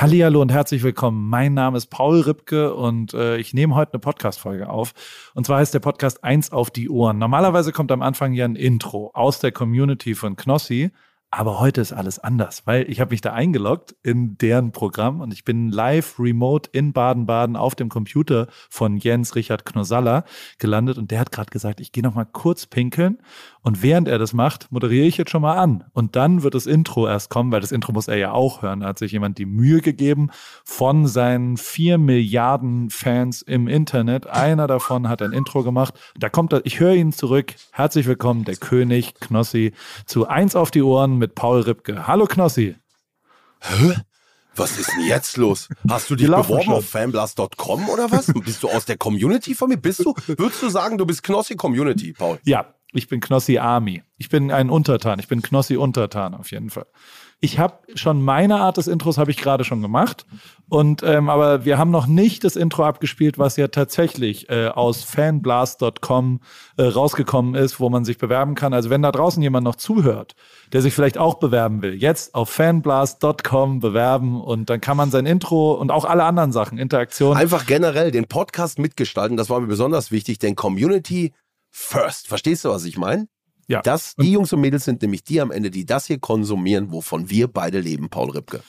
Hallihallo und herzlich willkommen. Mein Name ist Paul Ripke und äh, ich nehme heute eine Podcast-Folge auf. Und zwar heißt der Podcast Eins auf die Ohren. Normalerweise kommt am Anfang ja ein Intro aus der Community von Knossi. Aber heute ist alles anders, weil ich habe mich da eingeloggt in deren Programm und ich bin live remote in Baden-Baden auf dem Computer von Jens Richard Knosalla gelandet und der hat gerade gesagt, ich gehe noch mal kurz pinkeln und während er das macht, moderiere ich jetzt schon mal an und dann wird das Intro erst kommen, weil das Intro muss er ja auch hören. Da hat sich jemand die Mühe gegeben von seinen vier Milliarden Fans im Internet. Einer davon hat ein Intro gemacht. Da kommt er, ich höre ihn zurück. Herzlich willkommen, der König Knossi zu eins auf die Ohren mit Paul Ripke. Hallo Knossi. Hä? Was ist denn jetzt los? Hast du dich beworben auf fanblast.com oder was? Bist du aus der Community von mir? Bist du, würdest du sagen, du bist Knossi Community, Paul? Ja, ich bin Knossi Army. Ich bin ein Untertan. Ich bin Knossi Untertan auf jeden Fall ich habe schon meine Art des Intros habe ich gerade schon gemacht und ähm, aber wir haben noch nicht das Intro abgespielt, was ja tatsächlich äh, aus fanblast.com äh, rausgekommen ist, wo man sich bewerben kann. Also wenn da draußen jemand noch zuhört, der sich vielleicht auch bewerben will, jetzt auf fanblast.com bewerben und dann kann man sein Intro und auch alle anderen Sachen, Interaktion einfach generell den Podcast mitgestalten. Das war mir besonders wichtig, denn Community first. Verstehst du, was ich meine? Ja. Das, die Jungs und Mädels sind nämlich die am Ende, die das hier konsumieren, wovon wir beide leben, Paul Ripke.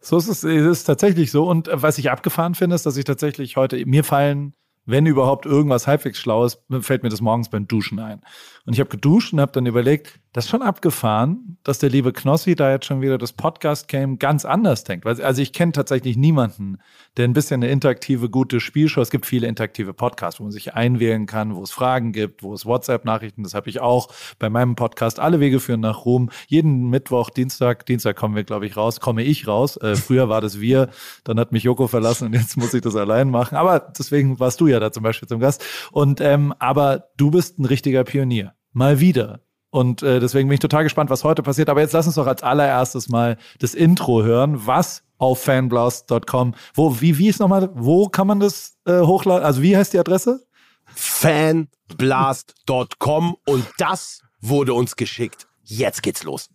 So ist es, ist tatsächlich so. Und äh, was ich abgefahren finde, ist, dass ich tatsächlich heute, mir fallen wenn überhaupt irgendwas halbwegs Schlaues, fällt mir das morgens beim Duschen ein. Und ich habe geduscht und habe dann überlegt, das ist schon abgefahren, dass der liebe Knossi da jetzt schon wieder das Podcast-Game ganz anders denkt. Also ich kenne tatsächlich niemanden, der ein bisschen eine interaktive, gute Spielshow, es gibt viele interaktive Podcasts, wo man sich einwählen kann, wo es Fragen gibt, wo es WhatsApp-Nachrichten, das habe ich auch bei meinem Podcast. Alle Wege führen nach Ruhm. Jeden Mittwoch, Dienstag, Dienstag kommen wir, glaube ich, raus, komme ich raus. Äh, früher war das wir, dann hat mich Joko verlassen und jetzt muss ich das allein machen. Aber deswegen warst du ja da zum Beispiel zum Gast. Und ähm, aber du bist ein richtiger Pionier. Mal wieder. Und äh, deswegen bin ich total gespannt, was heute passiert. Aber jetzt lass uns doch als allererstes mal das Intro hören, was auf fanblast.com, wo, wie, wie ist nochmal, wo kann man das äh, hochladen? Also wie heißt die Adresse? fanblast.com und das wurde uns geschickt. Jetzt geht's los.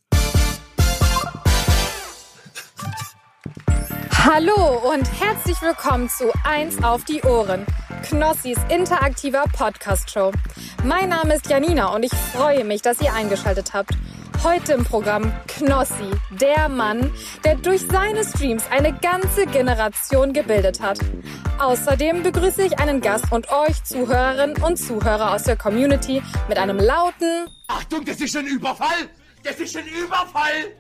Hallo und herzlich willkommen zu Eins auf die Ohren, Knossis interaktiver Podcast-Show. Mein Name ist Janina und ich freue mich, dass ihr eingeschaltet habt. Heute im Programm Knossi, der Mann, der durch seine Streams eine ganze Generation gebildet hat. Außerdem begrüße ich einen Gast und euch Zuhörerinnen und Zuhörer aus der Community mit einem lauten Achtung, das ist ein Überfall! Das ist ein Überfall!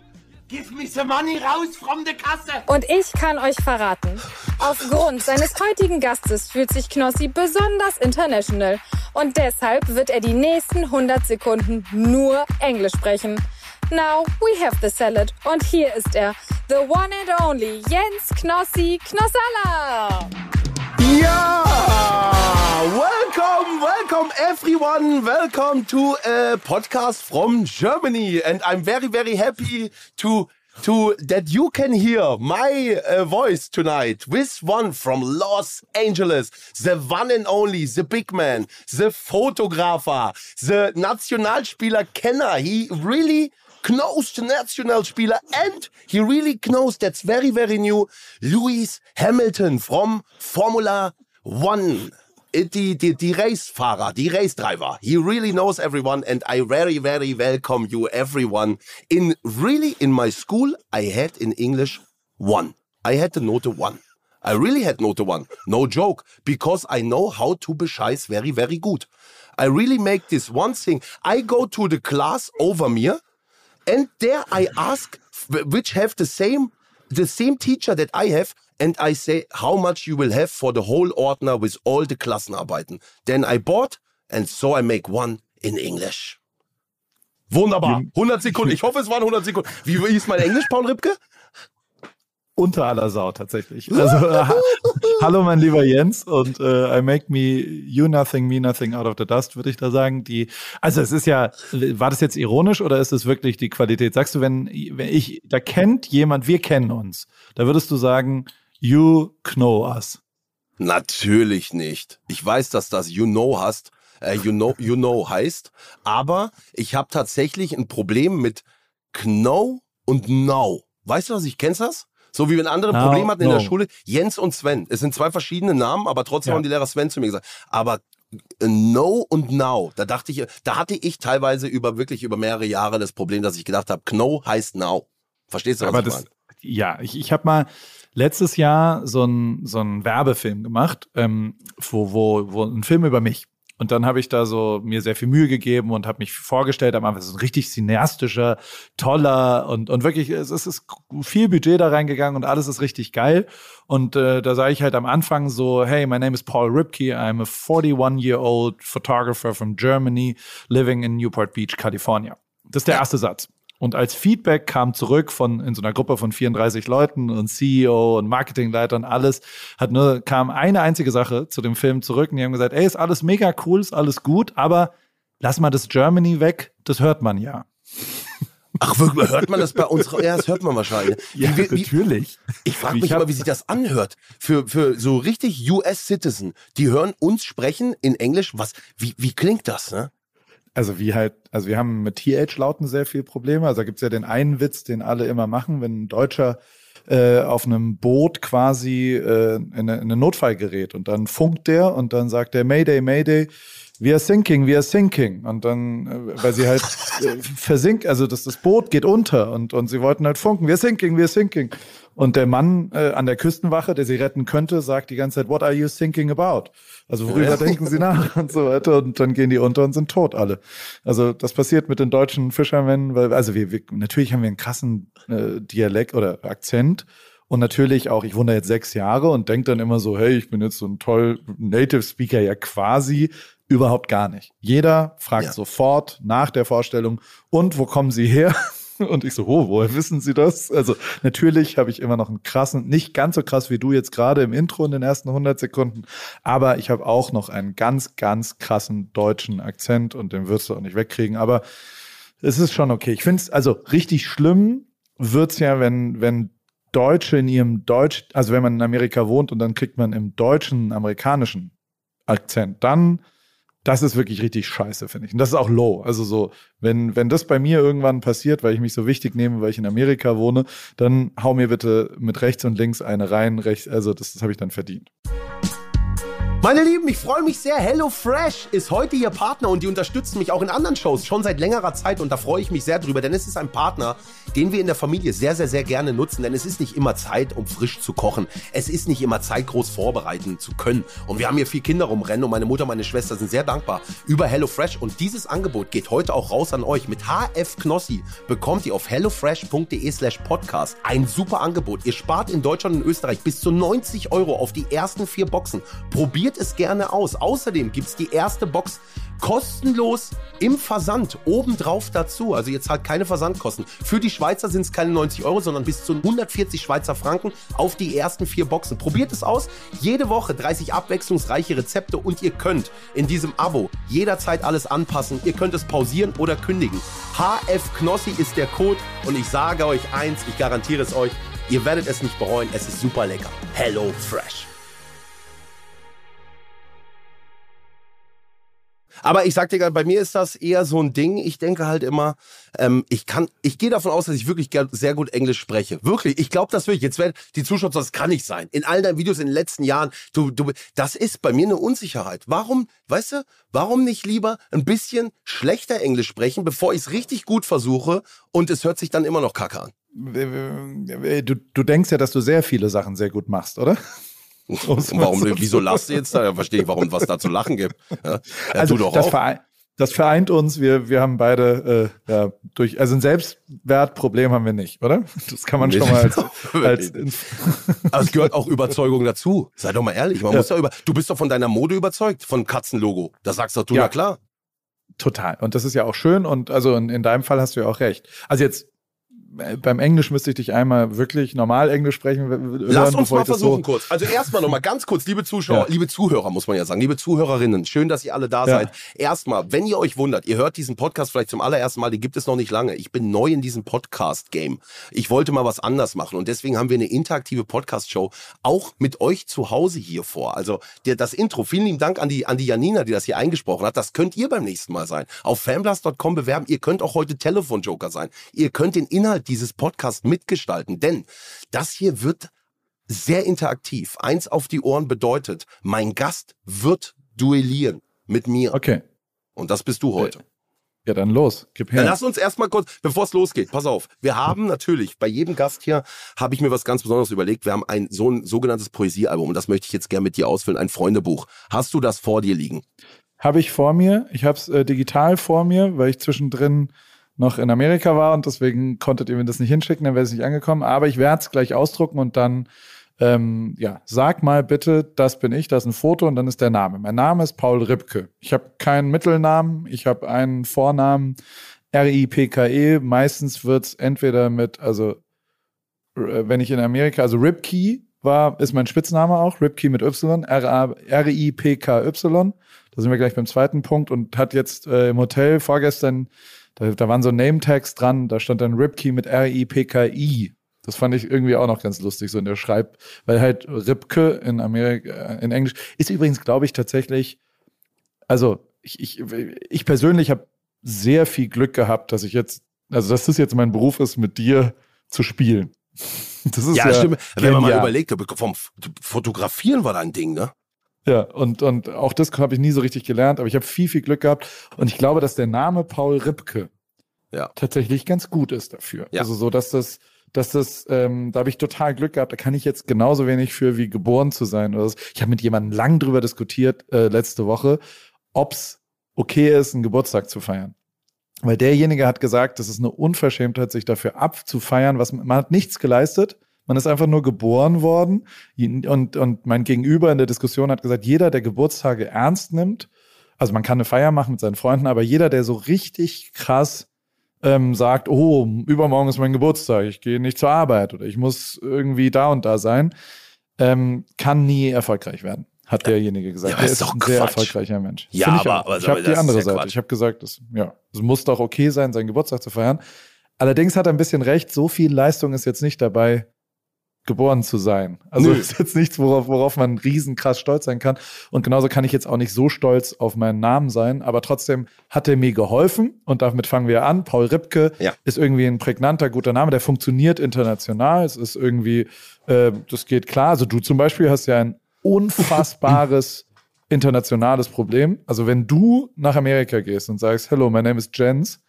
Give me the money raus from the Kasse. Und ich kann euch verraten, aufgrund seines heutigen Gastes fühlt sich Knossi besonders international. Und deshalb wird er die nächsten 100 Sekunden nur Englisch sprechen. Now we have the salad. Und hier ist er, the one and only Jens Knossi Knossalla. Ja! Welcome, welcome everyone. Welcome to a podcast from Germany. And I'm very, very happy to to that you can hear my uh, voice tonight with one from Los Angeles, the one and only, the big man, the photographer, the Nationalspieler Kenner. He really knows the Nationalspieler and he really knows that's very, very new, Lewis Hamilton from Formula One. Die, die, die Racefahrer, die Race Driver. He really knows everyone and I very, very welcome you everyone. In really, in my school, I had in English one. I had the note one. I really had note one. No joke. Because I know how to bescheiß very, very good. I really make this one thing. I go to the class over me and there I ask, which have the same, the same teacher that I have, and I say how much you will have for the whole Ordner with all the Klassenarbeiten. Then I bought, and so I make one in English. Wunderbar. 100 Sekunden. Ich hoffe, es waren 100 Sekunden. Wie hieß mein Englisch, Paul Ripke? Unter aller Sau tatsächlich. Also äh, hallo mein lieber Jens und äh, I make me you nothing, me nothing out of the dust, würde ich da sagen. Die, also es ist ja, war das jetzt ironisch oder ist es wirklich die Qualität? Sagst du, wenn, wenn ich, da kennt jemand, wir kennen uns, da würdest du sagen, you know us. Natürlich nicht. Ich weiß, dass das you know hast, äh, you know, you know heißt, aber ich habe tatsächlich ein Problem mit know und know. Weißt du was? Ich kennst das? So wie wenn andere No, Probleme hatten in no. der Schule. Jens und Sven. Es sind zwei verschiedene Namen, aber trotzdem Ja. haben die Lehrer Sven zu mir gesagt. Aber äh, No und Now, da dachte ich, da hatte ich teilweise über wirklich über mehrere Jahre das Problem, dass ich gedacht habe, Kno heißt Now. Verstehst du, was Aber ich das, meine? ja, ich, ich habe mal letztes Jahr so einen so einen Werbefilm gemacht, ähm, wo, wo, wo ein Film über mich. Und dann habe ich da so mir sehr viel Mühe gegeben und habe mich vorgestellt am Anfang. Es ist ein richtig cineastischer, toller und, und wirklich, es ist, viel Budget da reingegangen und alles ist richtig geil. Und äh, da sage ich halt am Anfang so, hey, my name is Paul Ripke, I'm a 41-year-old photographer from Germany, living in Newport Beach, California. Das ist der erste Satz. Und als Feedback kam zurück von in so einer Gruppe von 34 Leuten und CEO und Marketingleiter und alles, hat nur kam eine einzige Sache zu dem Film zurück und die haben gesagt, ey, ist alles mega cool, ist alles gut, aber lass mal das Germany weg, das hört man ja. Ach, wirklich, hört man das bei uns? Ja, das hört man wahrscheinlich. Wie, wie, wie, natürlich. ich frage Ich mich immer, wie sich das anhört. Für, für so richtig US-Citizen, die hören uns sprechen in Englisch. Was, wie, wie klingt das, ne? Also wie halt, also wir haben mit TH-Lauten sehr viel Probleme. Also da gibt's ja den einen Witz, den alle immer machen, wenn ein Deutscher äh, auf einem Boot quasi äh, in, eine, in einen Notfall gerät und dann funkt der und dann sagt der Mayday, Mayday, we are sinking, we are sinking. Und dann, äh, weil sie halt äh, versinkt, also das, das Boot geht unter und, und sie wollten halt funken, we are sinking, we are sinking. Und der Mann äh, an der Küstenwache, der sie retten könnte, sagt die ganze Zeit, what are you thinking about? Also worüber denken sie nach und so weiter. Und dann gehen die unter und sind tot alle. Also das passiert mit den deutschen Fischermen, weil, also wir, wir natürlich haben wir einen krassen äh, Dialekt oder Akzent. Und natürlich auch, ich wohne jetzt sechs Jahre und denke dann immer so, hey, ich bin jetzt so ein toll Native Speaker, ja quasi überhaupt gar nicht. Jeder fragt Ja. sofort nach der Vorstellung, und wo kommen Sie her? Und ich so, oh, woher wissen Sie das? Also natürlich habe ich immer noch einen krassen, nicht ganz so krass wie du jetzt gerade im Intro in den ersten 100 Sekunden, aber ich habe auch noch einen ganz, ganz krassen deutschen Akzent und den wirst du auch nicht wegkriegen. Aber es ist schon okay. Ich finde es, also richtig schlimm wird's ja, wenn, wenn Deutsche in ihrem Deutsch, also wenn man in Amerika wohnt und dann kriegt man im deutschen, amerikanischen Akzent, dann das ist wirklich richtig scheiße, finde ich. Und das ist auch low. Also so, wenn, wenn das bei mir irgendwann passiert, weil ich mich so wichtig nehme, weil ich in Amerika wohne, dann hau mir bitte mit rechts und links eine rein, rechts, also das, das habe ich dann verdient. Meine Lieben, ich freue mich sehr. HelloFresh ist heute Ihr Partner und die unterstützen mich auch in anderen Shows schon seit längerer Zeit und da freue ich mich sehr drüber, denn es ist ein Partner, den wir in der Familie sehr, sehr, sehr gerne nutzen, denn es ist nicht immer Zeit, um frisch zu kochen. Es ist nicht immer Zeit, groß vorbereiten zu können. Und wir haben hier vier Kinder rumrennen und meine Mutter meine Schwester sind sehr dankbar über HelloFresh und dieses Angebot geht heute auch raus an euch. Mit HF Knossi bekommt ihr auf hellofresh.de slash podcast ein super Angebot. Ihr spart in Deutschland und Österreich bis zu 90 Euro auf die ersten vier Boxen. Probiert es gerne aus. Außerdem gibt's die erste Box kostenlos im Versand obendrauf dazu. Also ihr zahlt keine Versandkosten. Für die Schweizer sind es keine 90 Euro, sondern bis zu 140 Schweizer Franken auf die ersten vier Boxen. Probiert es aus. Jede Woche 30 abwechslungsreiche Rezepte und ihr könnt in diesem Abo jederzeit alles anpassen. Ihr könnt es pausieren oder kündigen. HF Knossi ist der Code und ich sage euch eins, ich garantiere es euch, ihr werdet es nicht bereuen. Es ist super lecker. Hello Fresh. Aber ich sag dir gerade, bei mir ist das eher so ein Ding. Ich denke halt immer, ähm, ich kann, ich gehe davon aus, dass ich wirklich sehr gut Englisch spreche. Wirklich, ich glaube das wirklich. Jetzt werden die Zuschauer, das kann nicht sein. In all deinen Videos in den letzten Jahren, du, du, das ist bei mir eine Unsicherheit. Warum, weißt du, warum nicht lieber ein bisschen schlechter Englisch sprechen, bevor ich es richtig gut versuche und es hört sich dann immer noch kacke an? Du, du denkst ja, dass du sehr viele Sachen sehr gut machst, oder? Und warum, wieso lachst du jetzt da? Ja, verstehe ich, warum was da zu lachen gibt. Ja, also du doch das, auch. vereint, das vereint uns. Wir, wir haben beide äh, ja, durch, also ein Selbstwertproblem haben wir nicht, oder? Das kann man Nee, schon mal als, als Aber es gehört auch Überzeugung dazu. Sei doch mal ehrlich. Man Ja. muss ja über, du bist doch von deiner Mode überzeugt, von Katzenlogo. Da sagst doch du, Ja. na klar. total. Und das ist ja auch schön. Und also in, in deinem Fall hast du ja auch recht. Also jetzt beim Englisch müsste ich dich einmal wirklich normal Englisch sprechen. w- Lass hören, uns mal versuchen so, kurz. Also erstmal nochmal ganz kurz, liebe Zuschauer, Ja. liebe Zuhörer, muss man ja sagen, liebe Zuhörerinnen, schön, dass ihr alle da Ja. seid. Erstmal, wenn ihr euch wundert, ihr hört diesen Podcast vielleicht zum allerersten Mal, den gibt es noch nicht lange. Ich bin neu in diesem Podcast-Game. Ich wollte mal was anders machen und deswegen haben wir eine interaktive Podcast-Show auch mit euch zu Hause hier vor. Also der, das Intro, vielen lieben Dank an die, an die Janina, die das hier eingesprochen hat. Das könnt ihr beim nächsten Mal sein. Auf fanblast.com bewerben. Ihr könnt auch heute Telefonjoker sein. Ihr könnt den Inhalt jederzeit dieses Podcast mitgestalten, denn das hier wird sehr interaktiv. Eins auf die Ohren bedeutet, mein Gast wird duellieren mit mir. Okay. Und das bist du heute. Ja, dann los. Gib her. Dann lass uns erstmal kurz, bevor es losgeht, pass auf. Wir haben natürlich, bei jedem Gast hier, habe ich mir was ganz Besonderes überlegt. Wir haben ein so ein sogenanntes Poesiealbum und das möchte ich jetzt gerne mit dir ausfüllen, ein Freundebuch. Hast du das vor dir liegen? Habe ich vor mir. Ich habe es äh, digital vor mir, weil ich zwischendrin noch in Amerika war und deswegen konntet ihr mir das nicht hinschicken, dann wäre es nicht angekommen. Aber ich werde es gleich ausdrucken und dann ähm, ja, sag mal bitte, das bin ich, das ist ein Foto und dann ist der Name. Mein Name ist Paul Ripke. Ich habe keinen Mittelnamen, ich habe einen Vornamen R-I-P-K-E. Meistens wird es entweder mit, also äh, wenn ich in Amerika, also Ripkey war, ist mein Spitzname auch, Ripkey mit Y, R-I-P-K-Y. Da sind wir gleich beim zweiten Punkt und hat jetzt äh, im Hotel vorgestern, da, da waren so Name-Tags dran, da stand dann Ripkey mit R-I-P-K-I. Das fand ich irgendwie auch noch ganz lustig, so in der Schreib, weil halt Ripke in Amerika, äh, in Englisch, ist übrigens, glaube ich, tatsächlich, also ich, ich, ich persönlich habe sehr viel Glück gehabt, dass ich jetzt, also dass das jetzt mein Beruf ist, mit dir zu spielen. Das ist ja, ja stimmt. Wenn man mal überlegt, vom Fotografieren war da ein Ding, ne? Ja, und, und auch das habe ich nie so richtig gelernt, aber ich habe viel, viel Glück gehabt. Und ich glaube, dass der Name Paul Ripke ja. tatsächlich ganz gut ist dafür. Ja. Also so, dass das, dass das, ähm, da habe ich total Glück gehabt. Da kann ich jetzt genauso wenig für, wie geboren zu sein. Oder so. Ich habe mit jemandem lang drüber diskutiert äh, letzte Woche, ob's okay ist, einen Geburtstag zu feiern. Weil derjenige hat gesagt, das ist eine Unverschämtheit, sich dafür abzufeiern, was man hat nichts geleistet. Man ist einfach nur geboren worden. Und, und mein Gegenüber in der Diskussion hat gesagt, jeder, der Geburtstage ernst nimmt, also man kann eine Feier machen mit seinen Freunden, aber jeder, der so richtig krass ähm, sagt, oh, übermorgen ist mein Geburtstag, ich gehe nicht zur Arbeit oder ich muss irgendwie da und da sein, ähm, kann nie erfolgreich werden, hat derjenige gesagt. Ja, der ist, ist ein Quatsch. sehr erfolgreicher Mensch. Ja, Find ich aber, auch. ich habe die andere Seite. Ich habe gesagt, das, ja, es muss doch okay sein, seinen Geburtstag zu feiern. Allerdings hat er ein bisschen recht, so viel Leistung ist jetzt nicht dabei, geboren zu sein. Also Nö. ist jetzt nichts, worauf, worauf man riesenkrass stolz sein kann. Und genauso kann ich jetzt auch nicht so stolz auf meinen Namen sein, aber trotzdem hat er mir geholfen und damit fangen wir an. Paul Ripke ja. ist irgendwie ein prägnanter, guter Name, der funktioniert international. Es ist irgendwie, äh, das geht klar. Also du zum Beispiel hast ja ein unfassbares internationales Problem. Also wenn du nach Amerika gehst und sagst, hello, my name is Jens,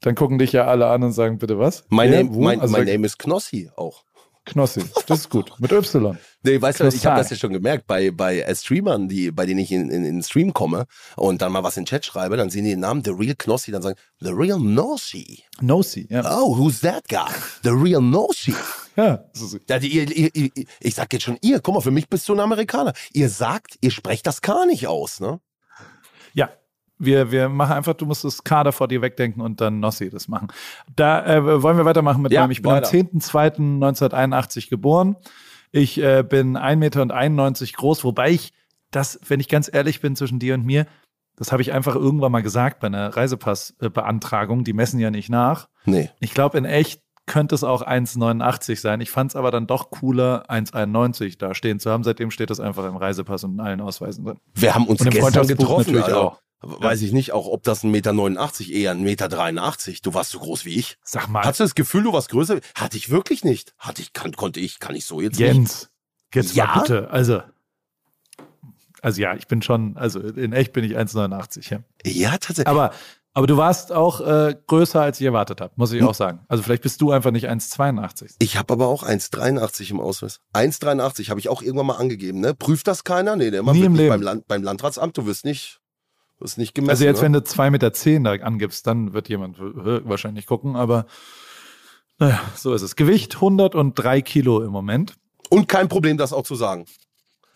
dann gucken dich ja alle an und sagen, bitte was? My, name, mein, also, my name is Knossi auch. Knossi, das ist gut. Mit Y. Nee, weißt du, ich habe das ja schon gemerkt bei, bei Streamern, die, bei denen ich in, in, in den Stream komme und dann mal was in den Chat schreibe, dann sehen die den Namen The Real Knossi, dann sagen, The Real Nossi. Nossi, ja. Oh, who's that guy? The Real Nossi. Ja. ja die, ihr, ihr, ich sag jetzt schon ihr, guck mal, für mich bist du ein Amerikaner. Ihr sagt, ihr sprecht das K nicht aus, ne? Wir, wir machen einfach, du musst das Kader vor dir wegdenken und dann Nossi das machen. Da äh, wollen wir weitermachen mit ja, meinem. Ich bin weiter. am 10.02.1981 geboren. Ich äh, bin 1,91 Meter groß, wobei ich das, wenn ich ganz ehrlich bin, zwischen dir und mir, das habe ich einfach irgendwann mal gesagt bei einer Reisepassbeantragung. Die messen ja nicht nach. Nee. Ich glaube, in echt könnte es auch 1,89 sein. Ich fand es aber dann doch cooler, 1,91 da stehen zu haben. Seitdem steht das einfach im Reisepass und in allen Ausweisen drin. Wir haben uns gestern getroffen. Natürlich also. auch weiß ich nicht, auch ob das ein Meter 89, eher ein Meter 83. Du warst so groß wie ich. Sag mal. Hattest du das Gefühl, du warst größer? Hatte ich wirklich nicht. Hatte ich, kann, konnte ich, kann ich so jetzt Jens, nicht. jetzt ja? mal bitte. Also, also ja, ich bin schon, also in echt bin ich 1,89. Ja. ja, tatsächlich. Aber, aber du warst auch äh, größer, als ich erwartet habe, muss ich hm. auch sagen. Also vielleicht bist du einfach nicht 1,82. Ich habe aber auch 1,83 im Ausweis. 1,83 habe ich auch irgendwann mal angegeben. Ne? Prüft das keiner? Nee, der immer Nie im Leben. Beim, Land, beim Landratsamt, du wirst nicht das ist nicht gemessen. Also jetzt, ne? wenn du 2,10 Meter zehn da angibst, dann wird jemand wahrscheinlich gucken, aber naja, so ist es. Gewicht 103 Kilo im Moment. Und kein Problem, das auch zu sagen.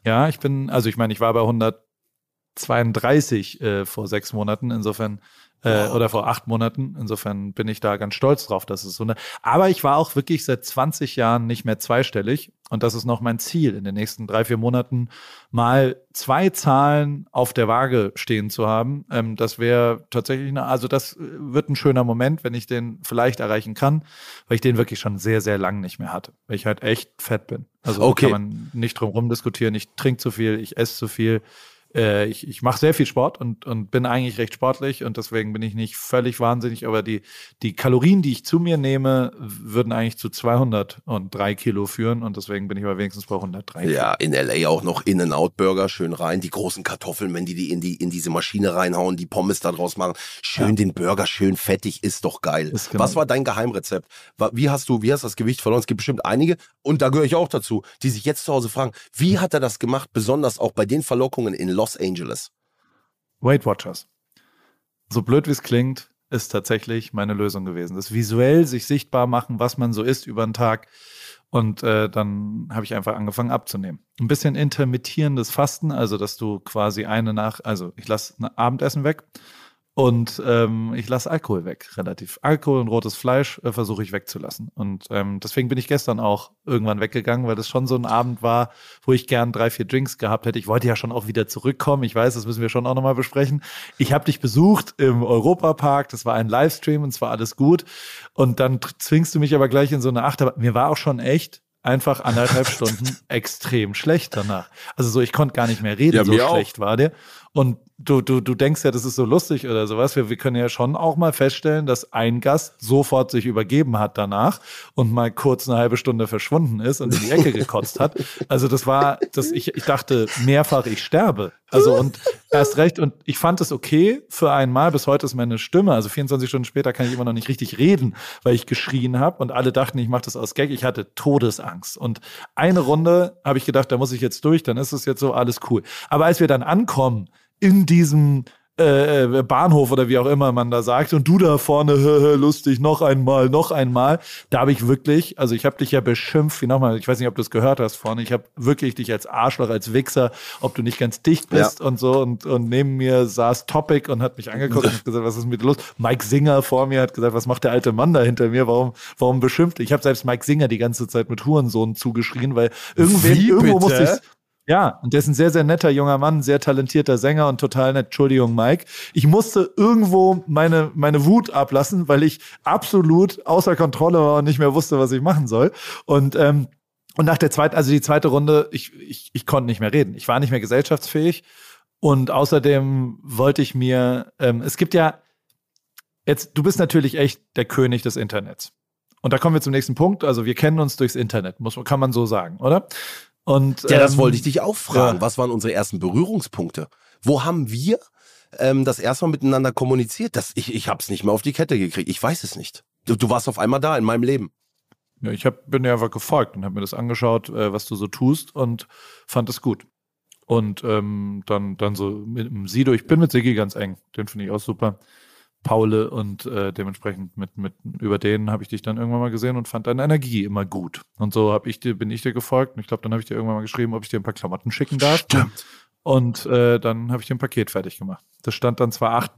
Ja, ich bin, also ich meine, ich war bei 132 äh, vor sechs Monaten, insofern äh, oder vor acht Monaten. Insofern bin ich da ganz stolz drauf, dass es so eine. Aber ich war auch wirklich seit 20 Jahren nicht mehr zweistellig. Und das ist noch mein Ziel, in den nächsten drei, vier Monaten mal zwei Zahlen auf der Waage stehen zu haben. Ähm, das wäre tatsächlich, eine, also das wird ein schöner Moment, wenn ich den vielleicht erreichen kann, weil ich den wirklich schon sehr, sehr lang nicht mehr hatte. Weil ich halt echt fett bin. Also okay. kann man nicht drum rum diskutieren. Ich trinke zu viel, ich esse zu viel äh, ich, ich mache sehr viel Sport und, und bin eigentlich recht sportlich und deswegen bin ich nicht völlig wahnsinnig, aber die, die Kalorien, die ich zu mir nehme, würden eigentlich zu 203 Kilo führen und deswegen bin ich aber wenigstens bei 103 Kilo. Ja, in LA auch noch In-N-Out-Burger schön rein, die großen Kartoffeln, wenn die die in, die in diese Maschine reinhauen, die Pommes da draus machen, schön ja. den Burger, schön fettig, ist doch geil. Ist genau. Was war dein Geheimrezept? Wie hast du, wie hast du das Gewicht verloren? Es gibt bestimmt einige und da gehöre ich auch dazu, die sich jetzt zu Hause fragen, wie hat er das gemacht, besonders auch bei den Verlockungen in Los Angeles? Weight Watchers. So blöd wie es klingt, ist tatsächlich meine Lösung gewesen. Das visuell sich sichtbar machen, was man so isst über den Tag. Und äh, dann habe ich einfach angefangen abzunehmen. Ein bisschen intermittierendes Fasten, also dass du quasi eine nach, also ich lasse ein Abendessen weg und ähm, ich lasse Alkohol weg, relativ. Alkohol und rotes Fleisch äh, versuche ich wegzulassen. Und ähm, deswegen bin ich gestern auch irgendwann weggegangen, weil das schon so ein Abend war, wo ich gern drei, vier Drinks gehabt hätte. Ich wollte ja schon auch wieder zurückkommen. Ich weiß, das müssen wir schon auch nochmal besprechen. Ich habe dich besucht im Europapark. Das war ein Livestream und zwar alles gut. Und dann zwingst du mich aber gleich in so eine Achterbahn. Mir war auch schon echt einfach anderthalb Stunden extrem schlecht danach. Also so, ich konnte gar nicht mehr reden, ja, so schlecht auch. war der. Und du, du, du denkst ja, das ist so lustig oder sowas. Wir, wir können ja schon auch mal feststellen, dass ein Gast sofort sich übergeben hat danach und mal kurz eine halbe Stunde verschwunden ist und in die Ecke gekotzt hat. Also das war, das, ich, ich dachte mehrfach, ich sterbe. Also und erst recht, und ich fand es okay für einmal, bis heute ist meine Stimme, also 24 Stunden später kann ich immer noch nicht richtig reden, weil ich geschrien habe und alle dachten, ich mache das aus Gag. Ich hatte Todesangst. Und eine Runde habe ich gedacht, da muss ich jetzt durch, dann ist es jetzt so alles cool. Aber als wir dann ankommen, in diesem äh, äh, Bahnhof oder wie auch immer man da sagt und du da vorne lustig noch einmal noch einmal. Da habe ich wirklich also ich habe dich ja beschimpft wie nochmal ich weiß nicht ob du es gehört hast vorne ich habe wirklich dich als Arschloch als Wichser ob du nicht ganz dicht bist ja. und so und und neben mir saß Topic und hat mich angeguckt und gesagt was ist mit dir los? Mike Singer vor mir hat gesagt was macht der alte Mann da hinter mir? Warum warum beschimpft? Ich habe selbst Mike Singer die ganze Zeit mit Hurensohn zugeschrien weil irgendwer irgendwo musste ich ja, und der ist ein sehr, sehr netter junger Mann, sehr talentierter Sänger und total nett. Entschuldigung, Mike. Ich musste irgendwo meine, meine Wut ablassen, weil ich absolut außer Kontrolle war und nicht mehr wusste, was ich machen soll. Und, ähm, und nach der zweiten, also die zweite Runde, ich, ich, ich konnte nicht mehr reden. Ich war nicht mehr gesellschaftsfähig. Und außerdem wollte ich mir, ähm, es gibt ja, jetzt, du bist natürlich echt der König des Internets. Und da kommen wir zum nächsten Punkt. Also wir kennen uns durchs Internet, muss, kann man so sagen, oder? Und, ja, das ähm, wollte ich dich auch fragen. Ja. Was waren unsere ersten Berührungspunkte? Wo haben wir ähm, das erste Mal miteinander kommuniziert? Das, ich ich habe es nicht mehr auf die Kette gekriegt. Ich weiß es nicht. Du, du warst auf einmal da in meinem Leben. Ja, ich hab, bin dir einfach gefolgt und habe mir das angeschaut, äh, was du so tust und fand es gut. Und ähm, dann, dann so mit dem Sido, ich bin mit Sigi ganz eng, den finde ich auch super. Paule und äh, dementsprechend mit, mit über den habe ich dich dann irgendwann mal gesehen und fand deine Energie immer gut. Und so habe ich dir, bin ich dir gefolgt und ich glaube, dann habe ich dir irgendwann mal geschrieben, ob ich dir ein paar Klamotten schicken darf. Stimmt. Und äh, dann habe ich dir ein Paket fertig gemacht. Das stand dann zwar acht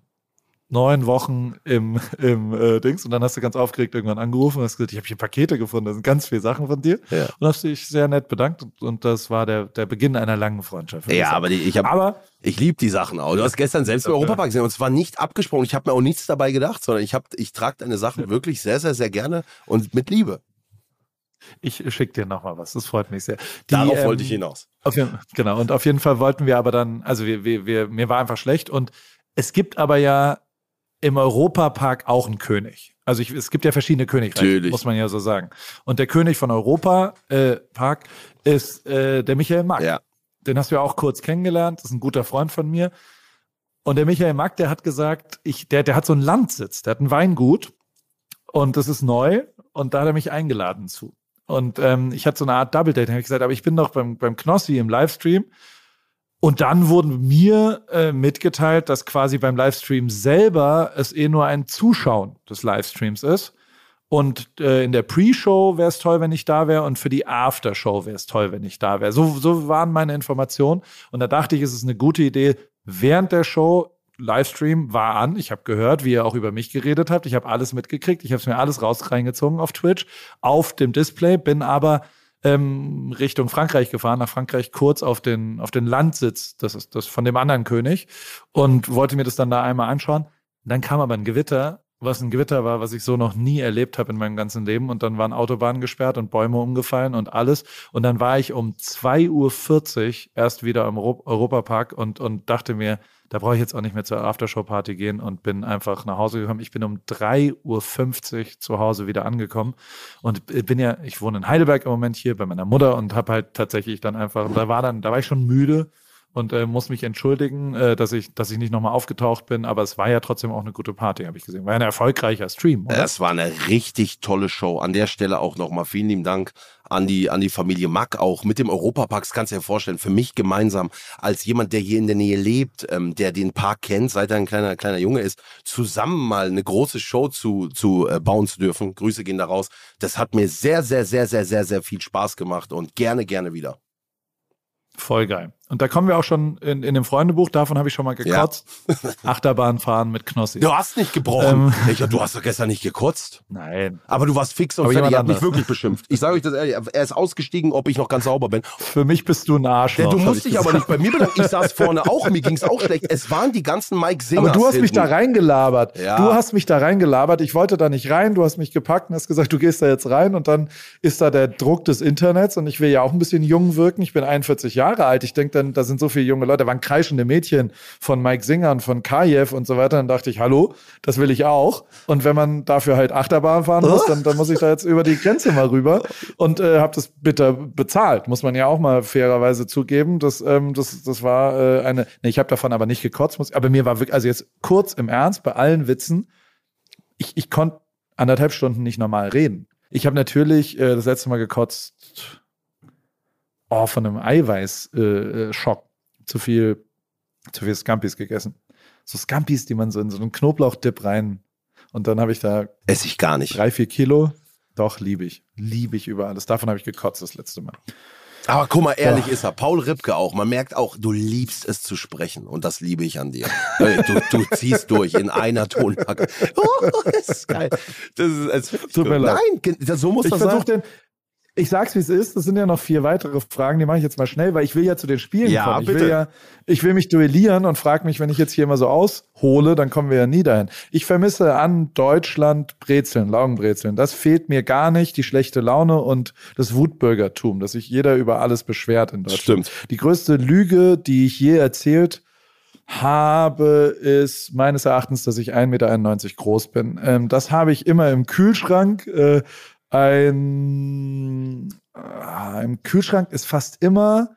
neun Wochen im, im äh, Dings und dann hast du ganz aufgeregt irgendwann angerufen und hast gesagt, ich habe hier Pakete gefunden, da sind ganz viele Sachen von dir. Ja. Und hast dich sehr nett bedankt und, und das war der, der Beginn einer langen Freundschaft. Ja, aber die, ich habe aber ich liebe die Sachen auch. Du hast gestern selbst im Europapark gesehen und es war nicht abgesprochen. Ich habe mir auch nichts dabei gedacht, sondern ich habe ich trage deine Sachen ja. wirklich sehr sehr sehr gerne und mit Liebe. Ich schicke dir nochmal was. Das freut mich sehr. Die, Darauf ähm, wollte ich hinaus. Auf, genau. Und auf jeden Fall wollten wir aber dann, also wir, wir, wir, mir war einfach schlecht und es gibt aber ja im Europapark auch ein König. Also ich, es gibt ja verschiedene Königreiche, Natürlich. muss man ja so sagen. Und der König von Europa äh, Park ist äh, der Michael Mack. Ja. Den hast du ja auch kurz kennengelernt. Das ist ein guter Freund von mir. Und der Michael Mack, der hat gesagt, ich, der, der hat so einen Landsitz, der hat ein Weingut und das ist neu und da hat er mich eingeladen zu. Und ähm, ich hatte so eine Art Double Date. Da habe ich gesagt, aber ich bin doch beim, beim Knossi im Livestream und dann wurden mir äh, mitgeteilt, dass quasi beim Livestream selber es eh nur ein Zuschauen des Livestreams ist. Und äh, in der Pre-Show wäre es toll, wenn ich da wäre. Und für die After-Show wäre es toll, wenn ich da wäre. So, so waren meine Informationen. Und da dachte ich, es ist eine gute Idee, während der Show Livestream war an. Ich habe gehört, wie ihr auch über mich geredet habt. Ich habe alles mitgekriegt. Ich habe es mir alles raus reingezogen auf Twitch, auf dem Display, bin aber ähm, Richtung Frankreich gefahren, nach Frankreich kurz auf den, auf den Landsitz, das ist das von dem anderen König und wollte mir das dann da einmal anschauen. Dann kam aber ein Gewitter was ein Gewitter war, was ich so noch nie erlebt habe in meinem ganzen Leben. Und dann waren Autobahnen gesperrt und Bäume umgefallen und alles. Und dann war ich um 2.40 Uhr erst wieder im Europapark und, und dachte mir, da brauche ich jetzt auch nicht mehr zur Aftershow-Party gehen und bin einfach nach Hause gekommen. Ich bin um 3.50 Uhr zu Hause wieder angekommen und bin ja, ich wohne in Heidelberg im Moment hier bei meiner Mutter und habe halt tatsächlich dann einfach, da war dann, da war ich schon müde und äh, muss mich entschuldigen, äh, dass ich, dass ich nicht nochmal aufgetaucht bin, aber es war ja trotzdem auch eine gute Party, habe ich gesehen. War ja ein erfolgreicher Stream. Oder? Es war eine richtig tolle Show. An der Stelle auch nochmal vielen lieben Dank an die, an die Familie Mack auch mit dem Europapark. Das kannst du dir vorstellen, für mich gemeinsam als jemand, der hier in der Nähe lebt, ähm, der den Park kennt, seit er ein kleiner, kleiner Junge ist, zusammen mal eine große Show zu, zu äh, bauen zu dürfen. Grüße gehen da raus. Das hat mir sehr, sehr, sehr, sehr, sehr, sehr viel Spaß gemacht und gerne, gerne wieder. Voll geil. Und da kommen wir auch schon in, in dem Freundebuch, davon habe ich schon mal gekotzt. Ja. Achterbahn fahren mit Knossi. Du hast nicht gebrochen. Ähm, du hast doch gestern nicht gekotzt. Nein. Aber du warst fix und Aber fertig. Er hat mich wirklich beschimpft. Ich sage euch das ehrlich, er ist ausgestiegen, ob ich noch ganz sauber bin. Für mich bist du ein Arschloch. Ja, du musst dich aber nicht bei mir bedanken. Ich saß vorne auch, mir ging es auch schlecht. Es waren die ganzen Mike Singer. Aber du hast hinten. mich da reingelabert. Ja. Du hast mich da reingelabert. Ich wollte da nicht rein. Du hast mich gepackt und hast gesagt, du gehst da jetzt rein. Und dann ist da der Druck des Internets. Und ich will ja auch ein bisschen jung wirken. Ich bin 41 Jahre alt. Ich denke dann, da sind so viele junge junge Leute, da waren kreischende Mädchen von Mike Singer und von Kajev und so weiter. Dann dachte ich, hallo, das will ich auch. Und wenn man dafür halt Achterbahn fahren muss, dann, dann muss ich da jetzt über die Grenze mal rüber und äh, habe das bitter bezahlt, muss man ja auch mal fairerweise zugeben. Das, ähm, das, das war äh, eine, nee, ich habe davon aber nicht gekotzt, muss, aber mir war wirklich, also jetzt kurz im Ernst, bei allen Witzen, ich, ich konnte anderthalb Stunden nicht normal reden. Ich habe natürlich äh, das letzte Mal gekotzt, oh, von einem Eiweiß-Schock. Äh, äh zu viel, zu viel Scampis gegessen. So Scampis, die man so in so einen Knoblauchdip rein. Und dann habe ich da. Esse ich gar nicht. Drei, vier Kilo. Doch, liebe ich. Liebe ich über alles. Davon habe ich gekotzt das letzte Mal. Aber guck mal, ehrlich ja. ist er. Paul Ripke auch. Man merkt auch, du liebst es zu sprechen. Und das liebe ich an dir. Du, du ziehst durch in einer Tonlage. Oh, das ist geil. Das ist, es, Tut mir leid. Nein, so muss ich das sein. Den, ich sag's wie es ist, das sind ja noch vier weitere Fragen, die mache ich jetzt mal schnell, weil ich will ja zu den Spielen ja, kommen. Ich bitte. will ja, ich will mich duellieren und frag mich, wenn ich jetzt hier immer so aushole, dann kommen wir ja nie dahin. Ich vermisse an Deutschland Brezeln, Laugenbrezeln. Das fehlt mir gar nicht, die schlechte Laune und das Wutbürgertum, dass sich jeder über alles beschwert in Deutschland. Stimmt. Die größte Lüge, die ich je erzählt habe, ist meines Erachtens, dass ich 1,91 Meter groß bin. Ähm, das habe ich immer im Kühlschrank. Äh, ein äh, im Kühlschrank ist fast immer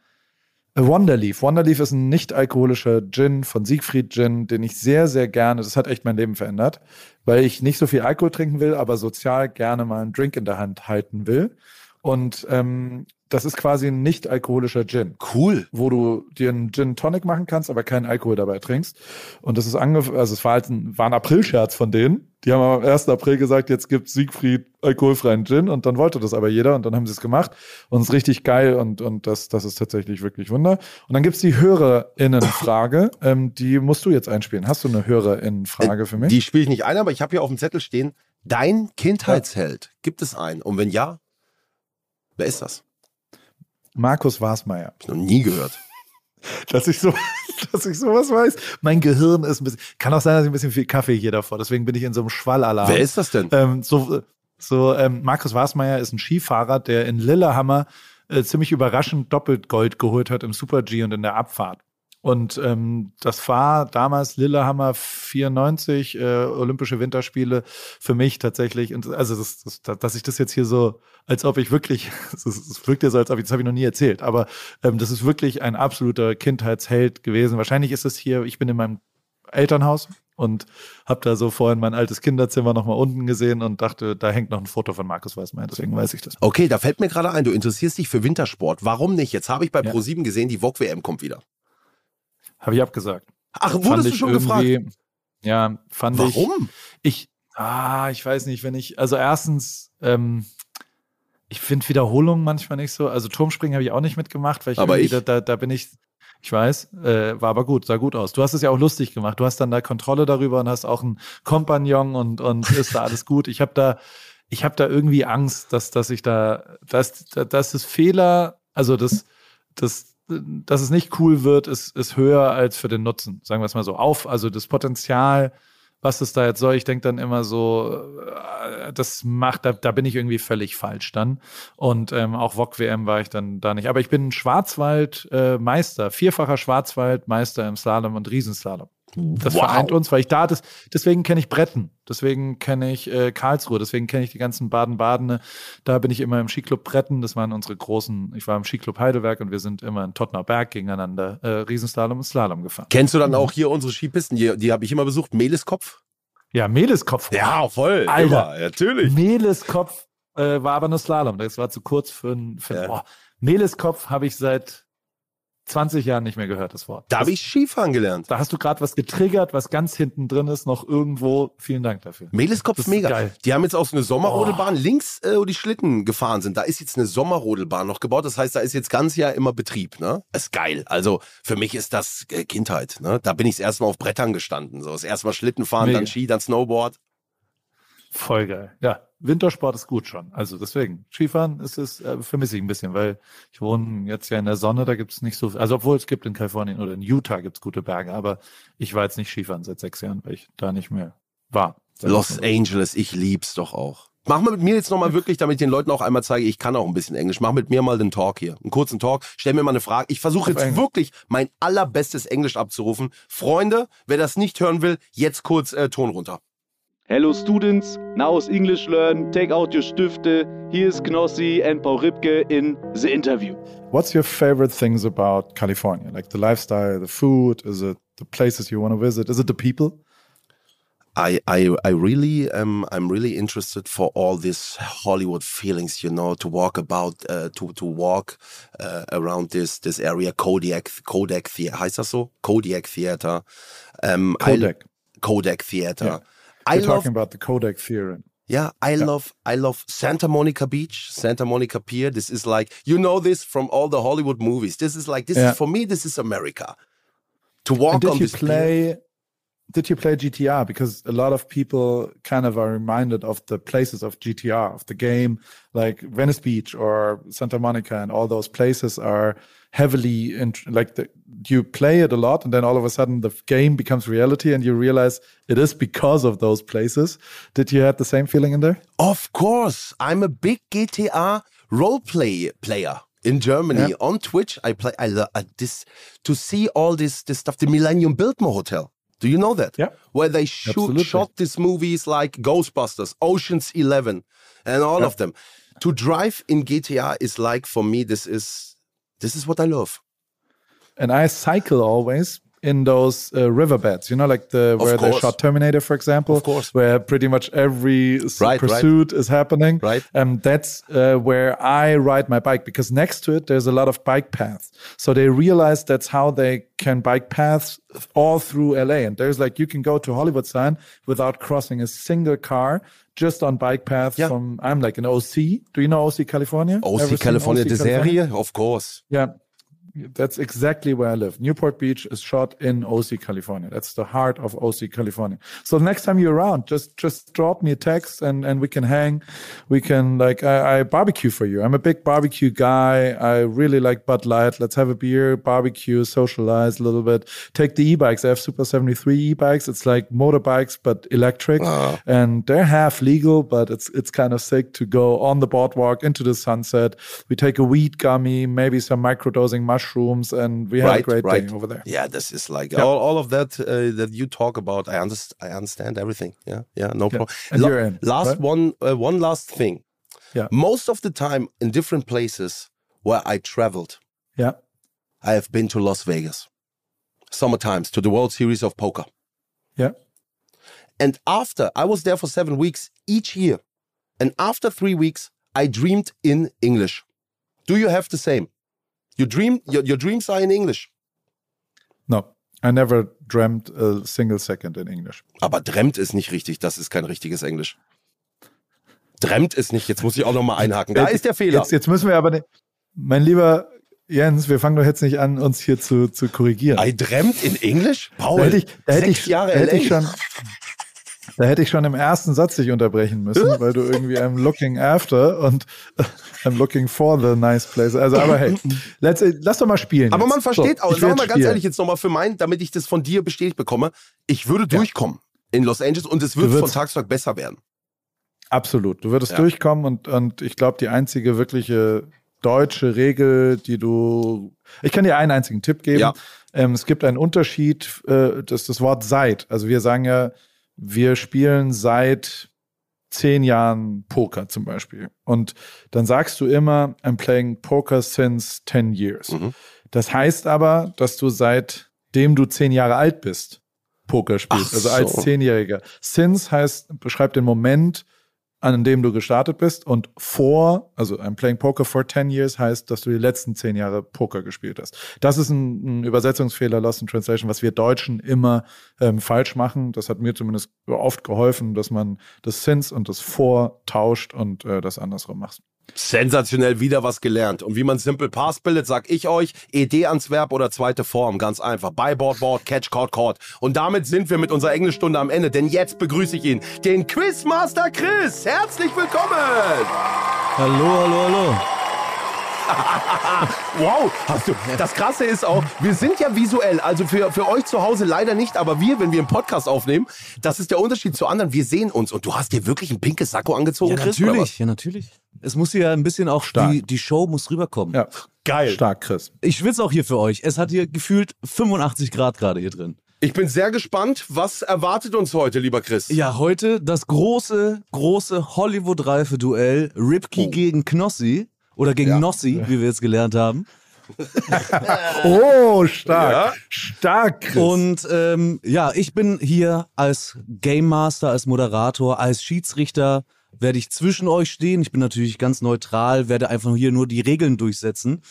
Wonderleaf. Wonderleaf ist ein nicht alkoholischer Gin von Siegfried Gin, den ich sehr, sehr gerne, das hat echt mein Leben verändert, weil ich nicht so viel Alkohol trinken will, aber sozial gerne mal einen Drink in der Hand halten will. Und ähm, das ist quasi ein nicht alkoholischer Gin. Cool. Wo du dir einen Gin Tonic machen kannst, aber keinen Alkohol dabei trinkst. Und das ist angefangen, also es war halt ein, war ein Aprilscherz von denen. Die haben am 1. April gesagt, jetzt gibt Siegfried alkoholfreien Gin und dann wollte das aber jeder und dann haben sie es gemacht und es ist richtig geil und, und das, das ist tatsächlich wirklich Wunder. Und dann gibt's die HörerInnen-Frage, ähm, die musst du jetzt einspielen. Hast du eine HörerInnen-Frage für mich? Die spiele ich nicht ein, aber ich habe hier auf dem Zettel stehen, dein Kindheitsheld. Gibt es einen? Und wenn ja, wer ist das? Markus Wasmeier. Hab ich noch nie gehört. dass ich so, dass ich sowas weiß. Mein Gehirn ist ein bisschen, kann auch sein, dass ich ein bisschen viel Kaffee hier davor, deswegen bin ich in so einem Schwallalarm. Wer ist das denn? Ähm, so, so, ähm, Markus Wasmeier ist ein Skifahrer, der in Lillehammer äh, ziemlich überraschend doppelt Gold geholt hat im Super G und in der Abfahrt. Und ähm, das war damals Lillehammer 94 äh, Olympische Winterspiele für mich tatsächlich. Und also das, das, dass ich das jetzt hier so, als ob ich wirklich, es wirkt ja so, als ob ich, das habe ich noch nie erzählt, aber ähm, das ist wirklich ein absoluter Kindheitsheld gewesen. Wahrscheinlich ist es hier, ich bin in meinem Elternhaus und habe da so vorhin mein altes Kinderzimmer nochmal unten gesehen und dachte, da hängt noch ein Foto von Markus Weißmeier, deswegen weiß ich das. Okay, da fällt mir gerade ein, du interessierst dich für Wintersport. Warum nicht? Jetzt habe ich bei ja. Pro7 gesehen, die VOG WM kommt wieder. Habe ich abgesagt. Ach, wurdest du schon gefragt? Ja, fand Warum? ich. Warum? Ich, ah, ich weiß nicht, wenn ich, also erstens, ähm, ich finde Wiederholungen manchmal nicht so. Also Turmspringen habe ich auch nicht mitgemacht, weil ich, aber ich da, da, da bin ich, ich weiß, äh, war aber gut, sah gut aus. Du hast es ja auch lustig gemacht. Du hast dann da Kontrolle darüber und hast auch einen Kompagnon und, und ist da alles gut. Ich habe da, ich habe da irgendwie Angst, dass, dass ich da, dass, dass das Fehler, also das, das, dass es nicht cool wird, ist, ist höher als für den Nutzen. Sagen wir es mal so auf. Also das Potenzial was es da jetzt soll. Ich denke dann immer so, äh, das macht, da, da bin ich irgendwie völlig falsch dann. Und ähm, auch VOG WM war ich dann da nicht. Aber ich bin Schwarzwald-Meister, vierfacher Schwarzwald-Meister im Slalom und Riesenslalom. Das Wow. vereint uns, weil ich da das, deswegen kenne ich Bretten, deswegen kenne ich äh, Karlsruhe, deswegen kenne ich die ganzen Baden-Badene. Da bin ich immer im Skiclub Bretten, das waren unsere großen, ich war im Skiclub Heidelberg und wir sind immer in Tottener Berg gegeneinander äh, Riesenslalom und Slalom gefahren. Kennst du dann auch hier unsere Skipisten? Die, die habe ich immer besucht. Meliskopf? Ja, Meleskopf. Ja, voll. Alter. Immer, natürlich. Meleskopf äh, war aber nur Slalom, das war zu kurz für ein, für, Ja. boah, Meleskopf habe ich seit 20 Jahren nicht mehr gehört, das Wort. Da habe ich Skifahren gelernt. da hast du gerade was getriggert, was ganz hinten drin ist, noch irgendwo. Vielen Dank dafür. Ist mega. geil. Die haben jetzt auch so eine Sommerrodelbahn links, äh, wo die Schlitten gefahren sind. Da ist jetzt eine Sommerrodelbahn noch gebaut. Das heißt, da ist jetzt ganz Jahr immer Betrieb. Ne? Ist geil. Also für mich ist das äh, Kindheit. Ne? Da bin ich das erste Mal auf Brettern gestanden. So das erste Mal Schlitten fahren, Mega. dann Ski, dann Snowboard. Voll geil. Ja, Wintersport ist gut schon. Also deswegen, Skifahren ist es, äh, vermisse ich ein bisschen, weil ich wohne jetzt ja in der Sonne, da gibt es nicht so viel. Also obwohl es gibt in Kalifornien oder in Utah gibt es gute Berge, aber ich war jetzt nicht Skifahren seit sechs Jahren, weil ich da nicht mehr war. Los Angeles, ich lieb's doch auch. Mach mal mit mir jetzt nochmal wirklich, damit ich den Leuten auch einmal zeige, ich kann auch ein bisschen Englisch. Mach mit mir mal den Talk hier. Einen kurzen Talk. Stell mir mal eine Frage. Ich versuche jetzt Englisch. wirklich mein allerbestes Englisch abzurufen. Freunde, wer das nicht hören will, jetzt kurz äh, Ton runter. Hello students, now is English learn, take out your Stifte, here's Knossi and Paul Ripke in the interview. What's your favorite things about California? Like the lifestyle, the food, is it the places you want to visit? Is it the people? I, I, I really am. I'm really interested for all these Hollywood feelings, you know, to walk about, uh, to to walk uh, around this this area. Kodiak Kodak Theater, heißt das so? Kodiak Theater. Um, I- Kodak. Kodak Theater. Yeah. I We're love. talking about the Kodak theorem. Yeah, I love I love Santa Monica Beach, Santa Monica Pier. This is like you know this from all the Hollywood movies. This is like this Yeah. is for me. This is America. To walk And did on you this pier. Did you play GTR? Because a lot of people kind of are reminded of the places of GTR, of the game, like Venice Beach or Santa Monica, and all those places are heavily in, like the, you play it a lot, and then all of a sudden the game becomes reality, and you realize it is because of those places. Did you have the same feeling in there? Of course, I'm a big GTA roleplay player in Germany Yeah. on Twitch. I play. I love this to see all this this stuff. The Millennium Biltmore Hotel. Do you know that? Yeah. Where they shoot shot these movies like Ghostbusters, Ocean's Eleven, and all Yeah. of them. To drive in GTA is like for me. This is this is what I love. and I cycle always in those uh, riverbeds, you know, like the where they shot Terminator, for example, Of course. where pretty much every Right, right. pursuit is happening. Right. Um, that's uh, where I ride my bike because next to it there's a lot of bike paths. So they realize that's how they can bike paths all through LA. And there's like you can go to Hollywood sign without crossing a single car. Just on bike paths Yeah. from I'm like in OC. Do you know OC California? OC California, OC the California? serie, of course. Yeah. That's exactly where I live. Newport Beach is shot in OC, California. That's the heart of OC, California. So next time you're around, just just drop me a text and and we can hang. We can like I, I barbecue for you. I'm a big barbecue guy. I really like Bud Light. Let's have a beer, barbecue, socialize a little bit. Take the e-bikes. I have Super 73 e-bikes. It's like motorbikes but electric, ah. and they're half legal, but it's it's kind of sick to go on the boardwalk into the sunset. We take a weed gummy, maybe some microdosing mushrooms, and we have a great right. day over there. Yeah, this is like Yeah. all, all of that uh, that you talk about. I understand. I understand everything. Yeah, yeah, no problem. And in, last right? one, uh, one last thing. Yeah. Most of the time in different places where I traveled, Yeah. I have been to Las Vegas. Summer times to the World Series of Poker. Yeah. And after I was there for seven weeks each year, and after three weeks, I dreamed in English. Do you have the same? You dream your, your dreams are in English. No, I never dreamt a single second in English. Aber dremt ist nicht richtig, das ist kein richtiges Englisch. Dremt ist nicht, jetzt muss ich auch nochmal einhaken. Da ist der Fehler. Jetzt, jetzt müssen wir aber, nicht, mein lieber Jens, wir fangen doch jetzt nicht an, uns hier zu, zu korrigieren. I dremt in Englisch? Paul, da hätte ich, da hätte sechs ich, Jahre da hätte ich schon, da hätte ich schon im ersten Satz dich unterbrechen müssen, weil du irgendwie I'm looking after und I'm looking for the nice place. Also, aber hey, let's, lass doch mal spielen. Aber jetzt. man versteht so, auch, ich sag will mal ganz ehrlich jetzt nochmal für meinen, damit ich das von dir bestätigt bekomme, ich würde durchkommen. in Los Angeles und es wird von Tag zu Tag besser werden. Absolut. Du würdest Ja. durchkommen und, und ich glaube, die einzige wirkliche deutsche Regel, die du. Ich kann dir einen einzigen Tipp geben. Ja. Ähm, es gibt einen Unterschied, äh, das das Wort seit. Also wir sagen ja, wir spielen seit zehn Jahren Poker zum Beispiel. Und dann sagst du immer, I'm playing Poker since 10 years. Mhm. Das heißt aber, dass du seitdem du zehn Jahre alt bist, Poker spielst. Ach also als so. Zehnjähriger. Since heißt, beschreibt den Moment, an dem du gestartet bist. Und vor, also I'm playing Poker for 10 years, heißt, dass du die letzten zehn Jahre Poker gespielt hast. Das ist ein, ein Übersetzungsfehler, Lost in Translation, was wir Deutschen immer ähm, falsch machen. Das hat mir zumindest oft geholfen, dass man das Since und das Vor tauscht und äh, das andersrum macht. Sensationell wieder was gelernt. Und wie man Simple Pass bildet, sag ich euch, ED ans Verb oder zweite Form, ganz einfach. Buy, board, board, catch, court, court. Und damit sind wir mit unserer Englischstunde am Ende, denn jetzt begrüße ich ihn, den Quizmaster Chris. Herzlich willkommen! Hallo, hallo, hallo. Wow, hast du. Das Krasse ist auch, wir sind ja visuell, also für, für euch zu Hause leider nicht, aber wir, wenn wir einen Podcast aufnehmen, das ist der Unterschied zu anderen, wir sehen uns. Und du hast dir wirklich ein pinkes Sakko angezogen, Ja, Chris? natürlich, ja, natürlich. Es muss ja ein bisschen auch, Stark. die, die Show muss rüberkommen. Ja? Geil. stark, Chris. Ich schwitze auch hier für euch. Es hat hier gefühlt 85 Grad gerade hier drin. Ich bin sehr gespannt, was erwartet uns heute, lieber Chris? Ja, heute das große, große Hollywood-reife Duell Ripkey Oh. gegen Knossi. Oder gegen Ja. Nossi, wie wir jetzt gelernt haben. Oh, stark. Ja. Stark, Chris. Und ähm, ja, ich bin hier als Game Master, als Moderator, als Schiedsrichter werde ich zwischen euch stehen. Ich bin natürlich ganz neutral, werde einfach hier nur die Regeln durchsetzen.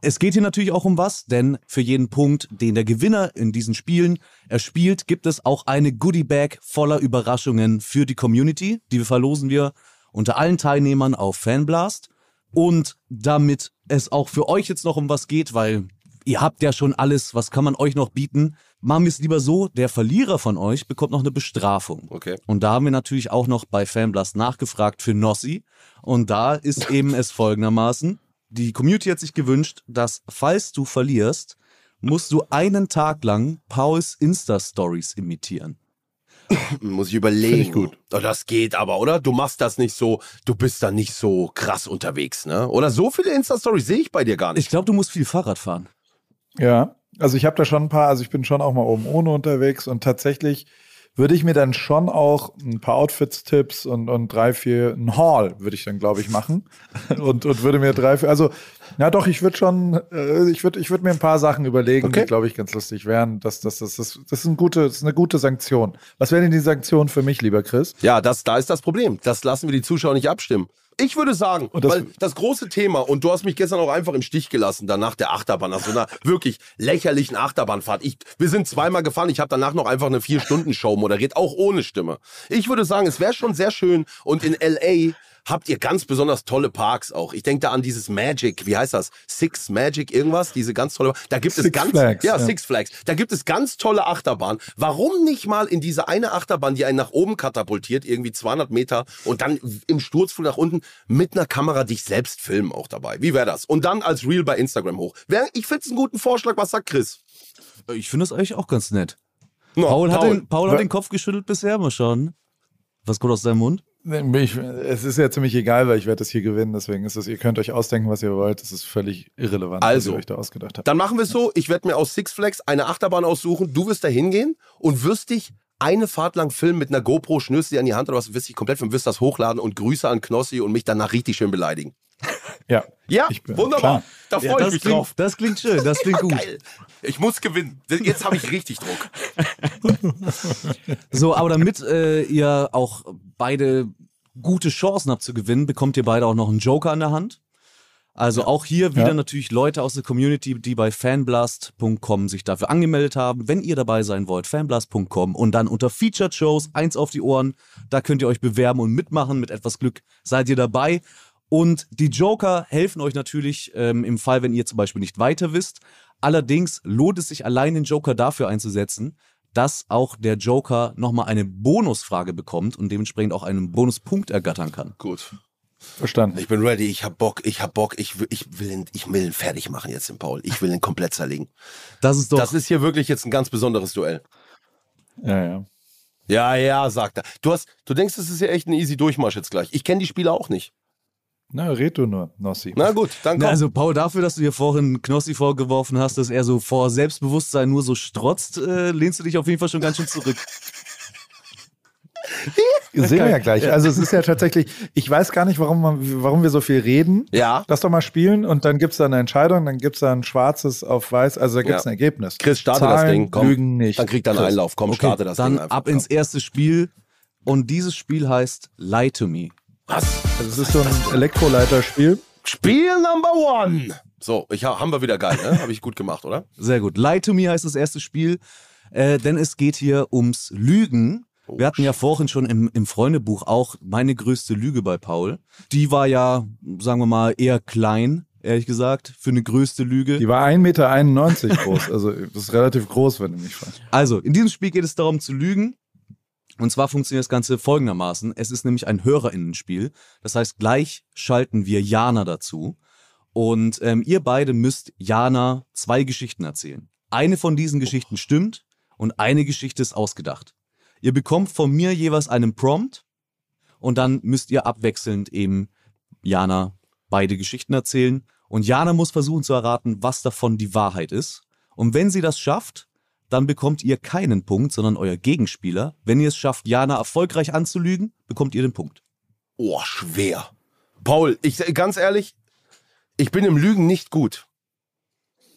Es geht hier natürlich auch um was, denn für jeden Punkt, den der Gewinner in diesen Spielen erspielt, gibt es auch eine Goodie Bag voller Überraschungen für die Community. Die verlosen wir unter allen Teilnehmern auf Fanblast. Und damit es auch für euch jetzt noch um was geht, weil ihr habt ja schon alles, was kann man euch noch bieten, machen wir es lieber so, der Verlierer von euch bekommt noch eine Bestrafung. Okay. Und da haben wir natürlich auch noch bei Fanblast nachgefragt für Nossi. Und da ist eben es folgendermaßen. Die Community hat sich gewünscht, dass falls du verlierst, musst du einen Tag lang Pauls Insta-Stories imitieren. Muss ich überlegen. Ich gut. Oh, das geht aber, oder? Du machst das nicht so, du bist da nicht so krass unterwegs, ne? Oder so viele Insta-Stories sehe ich bei dir gar nicht. Ich glaube, du musst viel Fahrrad fahren. Ja, also ich habe da schon ein paar, also ich bin schon auch mal oben ohne unterwegs und tatsächlich würde ich mir dann schon auch ein paar Outfits-Tipps und, und drei, vier, ein Haul würde ich dann, glaube ich, machen. Und, und würde mir drei, vier, also, ja doch, ich würde schon, äh, ich würde ich würd mir ein paar Sachen überlegen, Okay. die, glaube ich, ganz lustig wären. Das, das, das, das, das, ist ein gute, das ist eine gute Sanktion. Was wäre denn die Sanktion für mich, lieber Chris? Ja, das, da ist das Problem. Das lassen wir die Zuschauer nicht abstimmen. Ich würde sagen, das- weil das große Thema, und du hast mich gestern auch einfach im Stich gelassen, danach der Achterbahn, nach so einer wirklich lächerlichen Achterbahnfahrt. Ich, wir sind zweimal gefahren, ich habe danach noch einfach eine Vier-Stunden-Show moderiert, auch ohne Stimme. Ich würde sagen, es wäre schon sehr schön und in L.A. habt ihr ganz besonders tolle Parks auch. Ich denke da an dieses Magic, wie heißt das? Six Magic irgendwas, diese ganz tolle, da gibt es Six ganz, Flags, ja, ja. Six Flags, da gibt es ganz tolle Achterbahnen. Warum nicht mal in diese eine Achterbahn, die einen nach oben katapultiert, irgendwie 200 Meter und dann im Sturzflug nach unten mit einer Kamera dich selbst filmen auch dabei? Wie wäre das? Und dann als Reel bei Instagram hoch. Ich finde es einen guten Vorschlag. Was sagt Chris? Ich finde das eigentlich auch ganz nett. No, Paul, hat, den, Paul hat den Kopf geschüttelt bisher, mal schauen. Was kommt aus seinem Mund? Ich, es ist ja ziemlich egal, weil ich werde das hier gewinnen, deswegen ist es, ihr könnt euch ausdenken, was ihr wollt. Das ist völlig irrelevant, Also, was ihr euch da ausgedacht habt. Dann machen wir es so, ich werde mir aus Six Flags eine Achterbahn aussuchen, du wirst da hingehen und wirst dich eine Fahrt lang filmen mit einer GoPro, schnürst sie an die Hand oder was, wirst dich komplett filmen, wirst das hochladen und Grüße an Knossi und mich danach richtig schön beleidigen. Ja. Ja, Ich bin- wunderbar. klar. Da freue ich das, mich klingt, drauf. das klingt schön, das klingt gut. Geil. Ich muss gewinnen. Jetzt habe ich richtig Druck. So, aber damit äh, ihr auch beide gute Chancen habt zu gewinnen, bekommt ihr beide auch noch einen Joker an der Hand. Also auch hier wieder Ja. natürlich Leute aus der Community, die bei fanblast.com sich dafür angemeldet haben. Wenn ihr dabei sein wollt, fanblast.com und dann unter Featured Shows, eins auf die Ohren, da könnt ihr euch bewerben und mitmachen. Mit etwas Glück seid ihr dabei. Und die Joker helfen euch natürlich ähm, im Fall, wenn ihr zum Beispiel nicht weiter wisst. Allerdings lohnt es sich allein den Joker dafür einzusetzen, dass auch der Joker nochmal eine Bonusfrage bekommt und dementsprechend auch einen Bonuspunkt ergattern kann. Gut. Verstanden. Ich bin ready. Ich hab Bock. Ich hab Bock. Ich will, ich will ihn, ich will ihn fertig machen jetzt, den Paul. Ich will ihn komplett zerlegen. Das ist doch. Das ist hier wirklich jetzt ein ganz besonderes Duell. Ja, ja. Ja, ja, sagt er. Du, hast, du denkst, das ist ja echt ein easy Durchmarsch jetzt gleich. Ich kenne die Spiele auch nicht. Na, red du nur, Nossi. Na gut, dann komm. also Paul, dafür, dass du dir vorhin Knossi vorgeworfen hast, dass er so vor Selbstbewusstsein nur so strotzt, äh, lehnst du dich auf jeden Fall schon ganz schön zurück. Sehen wir ja gleich. Also es ist ja tatsächlich, ich weiß gar nicht, warum, man, warum wir so viel reden. Ja. Lass doch mal spielen und dann gibt's da eine Entscheidung, dann gibt's da ein schwarzes auf weiß, also da gibt's Ja. ein Ergebnis. Chris, starte Zahlen das Ding. Komm. lügen nicht. Dann kriegt er einen Chris. Einlauf. Komm, starte das Dann Ding einfach. ab ins erste Spiel. Und dieses Spiel heißt Lie to Me. Was? Also es ist so ein Elektroleiterspiel. Spiel Number One. So, ich, ha- haben wir wieder geil, ne? Habe ich gut gemacht, oder? Sehr gut. Lie to Me heißt das erste Spiel, äh, denn es geht hier ums Lügen. Oh, Wir hatten ja vorhin schon im, im Freundebuch auch meine größte Lüge bei Paul. Die war ja, sagen wir mal, eher klein, ehrlich gesagt, für eine größte Lüge. Die war 1,91 Meter groß. Also das ist relativ groß, wenn du mich fragst. Also, in diesem Spiel geht es darum zu lügen. Und zwar funktioniert das Ganze folgendermaßen. Es ist nämlich ein HörerInnenspiel. Das heißt, gleich schalten wir Jana dazu. Und ähm, ihr beide müsst Jana zwei Geschichten erzählen. Eine von diesen Geschichten stimmt und eine Geschichte ist ausgedacht. Ihr bekommt von mir jeweils einen Prompt und dann müsst ihr abwechselnd eben Jana beide Geschichten erzählen. Und Jana muss versuchen zu erraten, was davon die Wahrheit ist. Und wenn sie das schafft, dann bekommt ihr keinen Punkt, sondern euer Gegenspieler. Wenn ihr es schafft, Jana erfolgreich anzulügen, bekommt ihr den Punkt. Oh, schwer. Paul, ich ganz ehrlich, ich bin im Lügen nicht gut.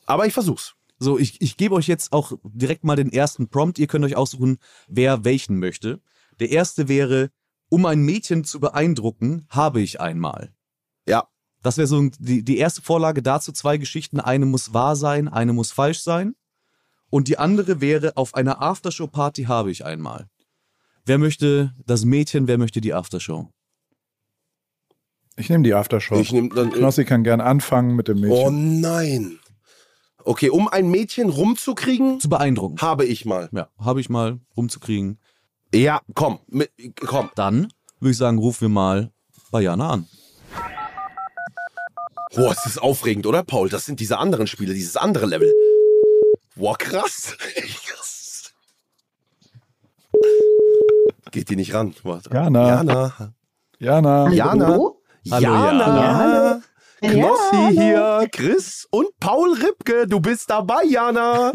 Aber ich versuch's. So, ich, ich gebe euch jetzt auch direkt mal den ersten Prompt. Ihr könnt euch aussuchen, wer welchen möchte. Der erste wäre, um ein Mädchen zu beeindrucken, habe ich einmal. Ja. Das wäre so die, die erste Vorlage dazu, zwei Geschichten. Eine muss wahr sein, eine muss falsch sein. Und die andere wäre, auf einer Aftershow-Party habe ich einmal. Wer möchte das Mädchen, wer möchte die Aftershow? Ich nehme die Aftershow. Ich nehm dann. Knossi kann gern anfangen mit dem Oh Mädchen. nein. Okay, um ein Mädchen rumzukriegen, Zu beeindrucken. habe ich mal. Ja, habe ich mal rumzukriegen. Ja, komm, mit, komm. Dann würde ich sagen, rufen wir mal bei Jana an. Boah, es ist aufregend, oder, Paul? Das sind diese anderen Spiele, dieses andere Level. Boah, krass. Geht die nicht ran? Warte. Jana. Jana. Jana. Jana. Hallo, Jana. Jana. Knossi hier, Chris und Paul Ripke. Du bist dabei, Jana.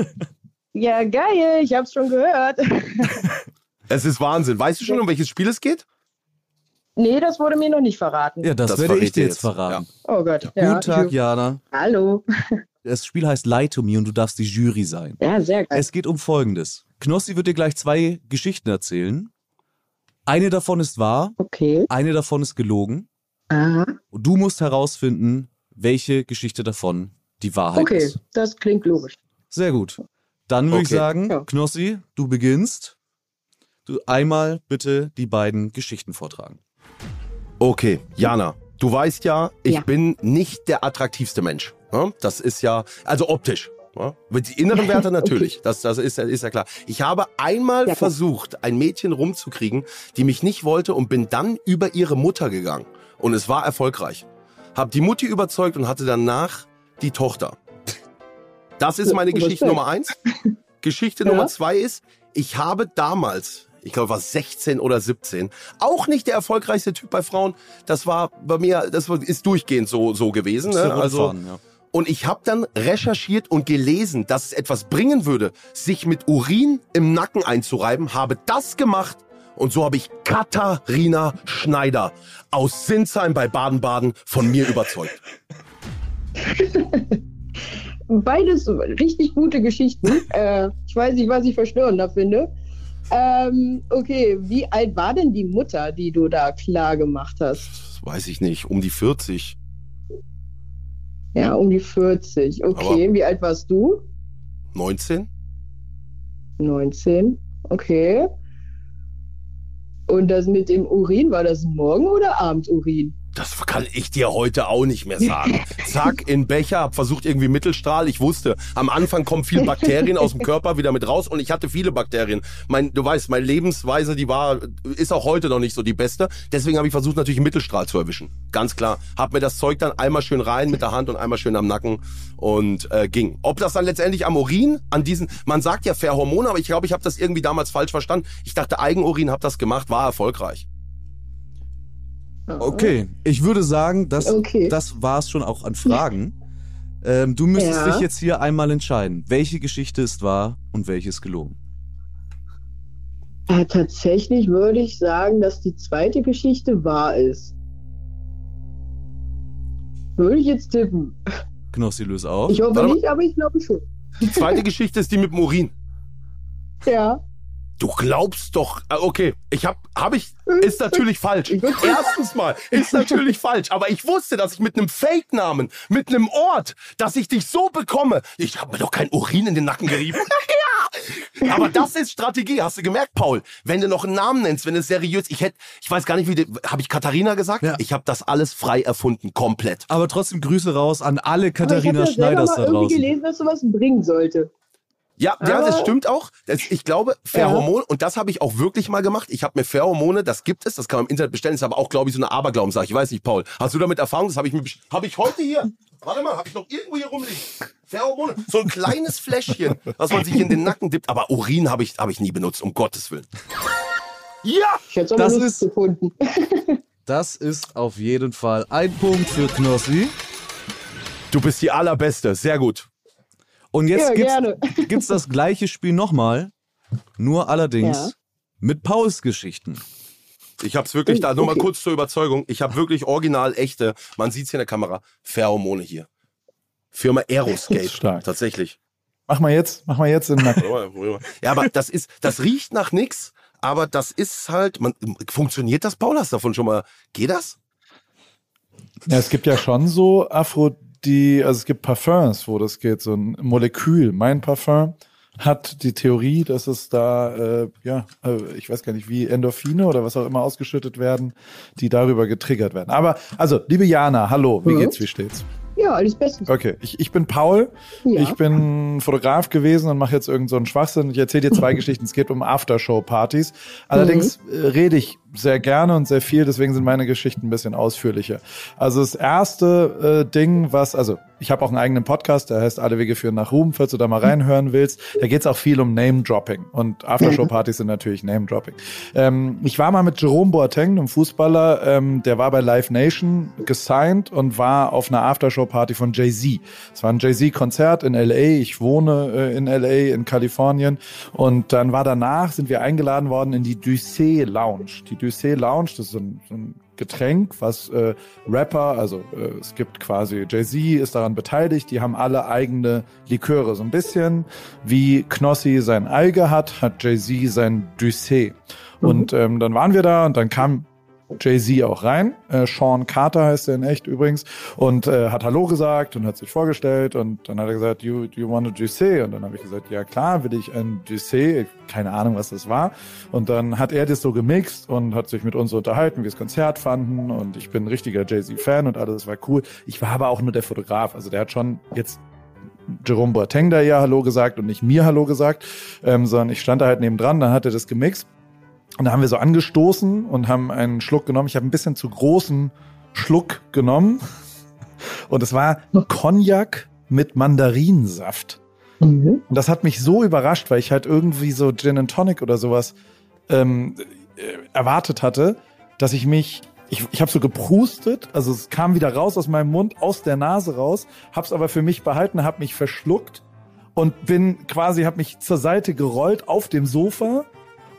Ja, geil, ich hab's schon gehört. Es ist Wahnsinn. Weißt du schon, um welches Spiel es geht? Nee, das wurde mir noch nicht verraten. Ja, das, Das werde ich dir jetzt jetzt. verraten. Oh Gott. Ja, Guten Tag, Jana. Hallo. Das Spiel heißt Lie to Me und du darfst die Jury sein. Ja, sehr geil. Es geht um Folgendes. Knossi wird dir gleich zwei Geschichten erzählen. Eine davon ist wahr, Okay. eine davon ist gelogen. Aha. Und du musst herausfinden, welche Geschichte davon die Wahrheit Okay, ist. das klingt logisch. Sehr gut. Dann würde ich Okay. sagen, Ja. Knossi, du beginnst. Du einmal bitte die beiden Geschichten vortragen. Okay, Jana, du weißt ja, ich Ja. bin nicht der attraktivste Mensch. Ne? Das ist ja, also optisch. ne? Mit die inneren Werte natürlich, das, das ist, ja- ist ja klar. Ich habe einmal Ja, versucht, ein Mädchen rumzukriegen, die mich nicht wollte und bin dann über ihre Mutter gegangen. Und es war erfolgreich. Hab die Mutti überzeugt und hatte danach die Tochter. Das ist meine. Geschichte Nummer eins. Geschichte Ja. Nummer zwei ist, ich habe damals, ich glaube, war 16 oder 17, auch nicht der erfolgreichste Typ bei Frauen. Das war bei mir, das ist durchgehend so, so gewesen. Ne? Also, ja. Und ich habe dann recherchiert und gelesen, dass es etwas bringen würde, sich mit Urin im Nacken einzureiben, habe das gemacht und so habe ich Katharina Schneider aus Sinsheim bei Baden-Baden von mir überzeugt. Beides richtig gute Geschichten. äh, ich weiß nicht, was ich verstörender finde. Ähm, okay, wie alt war denn die Mutter, die du da klar gemacht hast? Das weiß ich nicht, um die 40. Ja, um die 40. Okay, wie alt warst du? 19? 19. Okay. Und das mit dem Urin, war das Morgen- oder Abendurin? Das kann ich dir heute auch nicht mehr sagen. Zack, in Becher, hab versucht irgendwie Mittelstrahl. Ich wusste, am Anfang kommen viel Bakterien aus dem Körper wieder mit raus und ich hatte viele Bakterien. Mein, du weißt, meine Lebensweise, die war, ist auch heute noch nicht so die beste. Deswegen habe ich versucht, natürlich Mittelstrahl zu erwischen. Ganz klar. Hab mir das Zeug dann einmal schön rein mit der Hand und einmal schön am Nacken und äh, ging. Ob das dann letztendlich am Urin, an diesen, man sagt ja Verhormone, aber ich glaube, ich habe das irgendwie damals falsch verstanden. Ich dachte, Eigenurin, hab das gemacht, war erfolgreich. Okay, ich würde sagen, das, Okay. das war es schon auch an Fragen. Ähm, du müsstest Ja. dich jetzt hier einmal entscheiden, welche Geschichte ist wahr und welche ist gelogen. Äh, tatsächlich würde ich sagen, dass die zweite Geschichte wahr ist. Würde ich jetzt tippen. Knossi, löse auf. Ich hoffe Warte mal. nicht, aber ich glaube schon. Die zweite Geschichte ist die mit dem Urin. Ja. Du glaubst doch, äh, okay, ich hab, hab ich, ist natürlich falsch. Ich Erstens mal, ist natürlich falsch, aber ich wusste, dass ich mit einem Fake-Namen, mit einem Ort, dass ich dich so bekomme. Ich habe mir doch kein Urin in den Nacken gerieben. ja. Aber das ist Strategie, hast du gemerkt, Paul? Wenn du noch einen Namen nennst, wenn es seriös, ich hätte, ich weiß gar nicht, wie, habe ich Katharina gesagt? Ja. Ich habe das alles frei erfunden, komplett. Aber trotzdem Grüße raus an alle Katharina ich habe ja Schneiders selber da mal irgendwie draußen. gelesen, dass sowas bringen sollte. Ja, ja, das stimmt auch. Das, ich glaube, Pheromone, und das habe ich auch wirklich mal gemacht. Ich habe mir Pheromone, das gibt es, das kann man im Internet bestellen, ist aber auch, glaube ich, so eine Aberglaubenssache. Ich weiß nicht, Paul. Hast du damit Erfahrung? Das habe ich mir, habe ich heute hier. Warte mal, habe ich noch irgendwo hier rumliegen. Pheromone, so ein kleines Fläschchen, was man sich in den Nacken dippt. Aber Urin habe ich, habe ich nie benutzt, um Gottes Willen. Ja! Ich hätte es Das ist- gefunden. Das ist auf jeden Fall ein Punkt für Knossi. Du bist die Allerbeste, sehr gut. Und jetzt Ja, gibt's, gibt's das gleiche Spiel nochmal, nur allerdings Ja. mit Pauls Geschichten. Ich habe es wirklich da, nur mal okay. kurz zur Überzeugung. Ich habe wirklich original echte, man sieht's hier in der Kamera, Pheromone hier. Firma Aeroscape. Stark. Tatsächlich. Mach mal jetzt, mach mal jetzt den Nacken. Ja, aber das ist, das riecht nach nix, aber das ist halt, man, funktioniert das, Paul? Hast du davon schon mal, geht das? Ja, es gibt ja schon so Aphrodie, also es gibt Parfums, wo das geht, so ein Molekül. Mein Parfum hat die Theorie, dass es da, äh, ja, äh, ich weiß gar nicht, wie Endorphine oder was auch immer ausgeschüttet werden, die darüber getriggert werden. Aber, also, liebe Jana, hallo, wie Mhm. geht's, wie steht's? Ja, alles Beste. Okay, ich, ich bin Paul. Ja. Ich bin Fotograf gewesen und mache jetzt irgendeinen so einen Schwachsinn. Ich erzähle dir zwei Geschichten. Es geht um Aftershow-Partys. Allerdings äh, rede ich sehr gerne und sehr viel, deswegen sind meine Geschichten ein bisschen ausführlicher. Also das erste äh, Ding, was, also ich habe auch einen eigenen Podcast, der heißt Alle Wege führen nach Ruhm, falls du da mal reinhören willst. Da geht es auch viel um Name-Dropping und Aftershow-Partys sind natürlich Name-Dropping. Ähm, ich war mal mit Jerome Boateng, einem Fußballer, ähm, der war bei Live Nation gesigned und war auf einer Aftershow-Party von Jay-Z. Es war ein Jay-Z-Konzert in L.A., ich wohne äh, in L.A., in Kalifornien und dann war danach, sind wir eingeladen worden in die Ducé Lounge. Die Ducé Lounge, das ist ein, ein Getränk, was äh, Rapper, also äh, es gibt quasi Jay-Z ist daran beteiligt, die haben alle eigene Liköre. So ein bisschen wie Knossi sein Alge hat, hat Jay-Z sein Ducé. Und ähm, dann waren wir da und dann kam Jay-Z auch rein. Äh, Sean Carter heißt er in echt übrigens. Und äh, hat Hallo gesagt und hat sich vorgestellt. Und dann hat er gesagt, you, you want a Juicy? Und dann habe ich gesagt, ja klar, will ich ein Juicy. Keine Ahnung, was das war. Und dann hat er das so gemixt und hat sich mit uns unterhalten, wie wir das Konzert fanden. Und ich bin ein richtiger Jay-Z-Fan und alles war cool. Ich war aber auch nur der Fotograf. Also der hat schon jetzt Jerome Boateng da ja Hallo gesagt und nicht mir Hallo gesagt, ähm, sondern ich stand da halt nebendran, dann hat er das gemixt und da haben wir so angestoßen und haben einen Schluck genommen. Ich habe ein bisschen zu großen Schluck genommen und es war Cognac mit Mandarinsaft. Mhm. Und das hat mich so überrascht, weil ich halt irgendwie so Gin and Tonic oder sowas ähm, äh, erwartet hatte, dass ich mich, ich, ich habe so geprustet, also es kam wieder raus aus meinem Mund, aus der Nase raus, hab's aber für mich behalten, hab mich verschluckt und bin quasi, hab mich zur Seite gerollt auf dem Sofa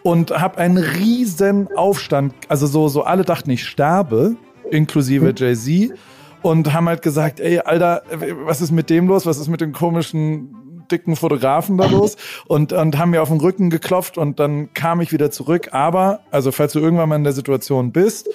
und hab einen riesen Aufstand, also so, so alle dachten, ich sterbe, inklusive Jay-Z und haben halt gesagt, ey, Alter, was ist mit dem los? Was ist mit dem komischen dicken Fotografen da los? Und, und haben mir auf den Rücken geklopft und dann kam ich wieder zurück. Aber, also falls du irgendwann mal in der Situation bist,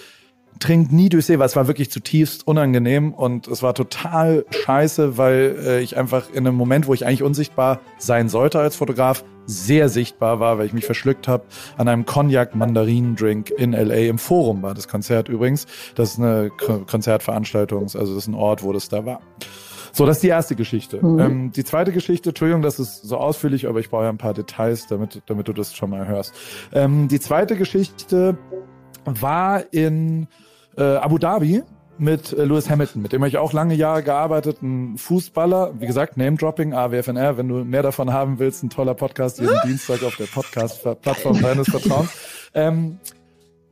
trink nie Doucet, weil es war wirklich zutiefst unangenehm und es war total scheiße, weil äh, ich einfach in einem Moment, wo ich eigentlich unsichtbar sein sollte als Fotograf, sehr sichtbar war, weil ich mich verschluckt habe an einem Cognac-Mandarinen-Drink in L.A. im Forum war das Konzert übrigens. Das ist eine Ko Konzertveranstaltung, also das ist ein Ort, wo das da war. So, das ist die erste Geschichte. Mhm. Ähm, die zweite Geschichte, Entschuldigung, das ist so ausführlich, aber ich brauche ja ein paar Details, damit, damit du das schon mal hörst. Ähm, die zweite Geschichte war in äh, Abu Dhabi mit äh, Lewis Hamilton, mit dem habe ich auch lange Jahre gearbeitet, ein Fußballer, wie gesagt, Name-Dropping, AWFNR, wenn du mehr davon haben willst, ein toller Podcast jeden Dienstag auf der Podcast-Plattform deines Vertrauens. Ähm,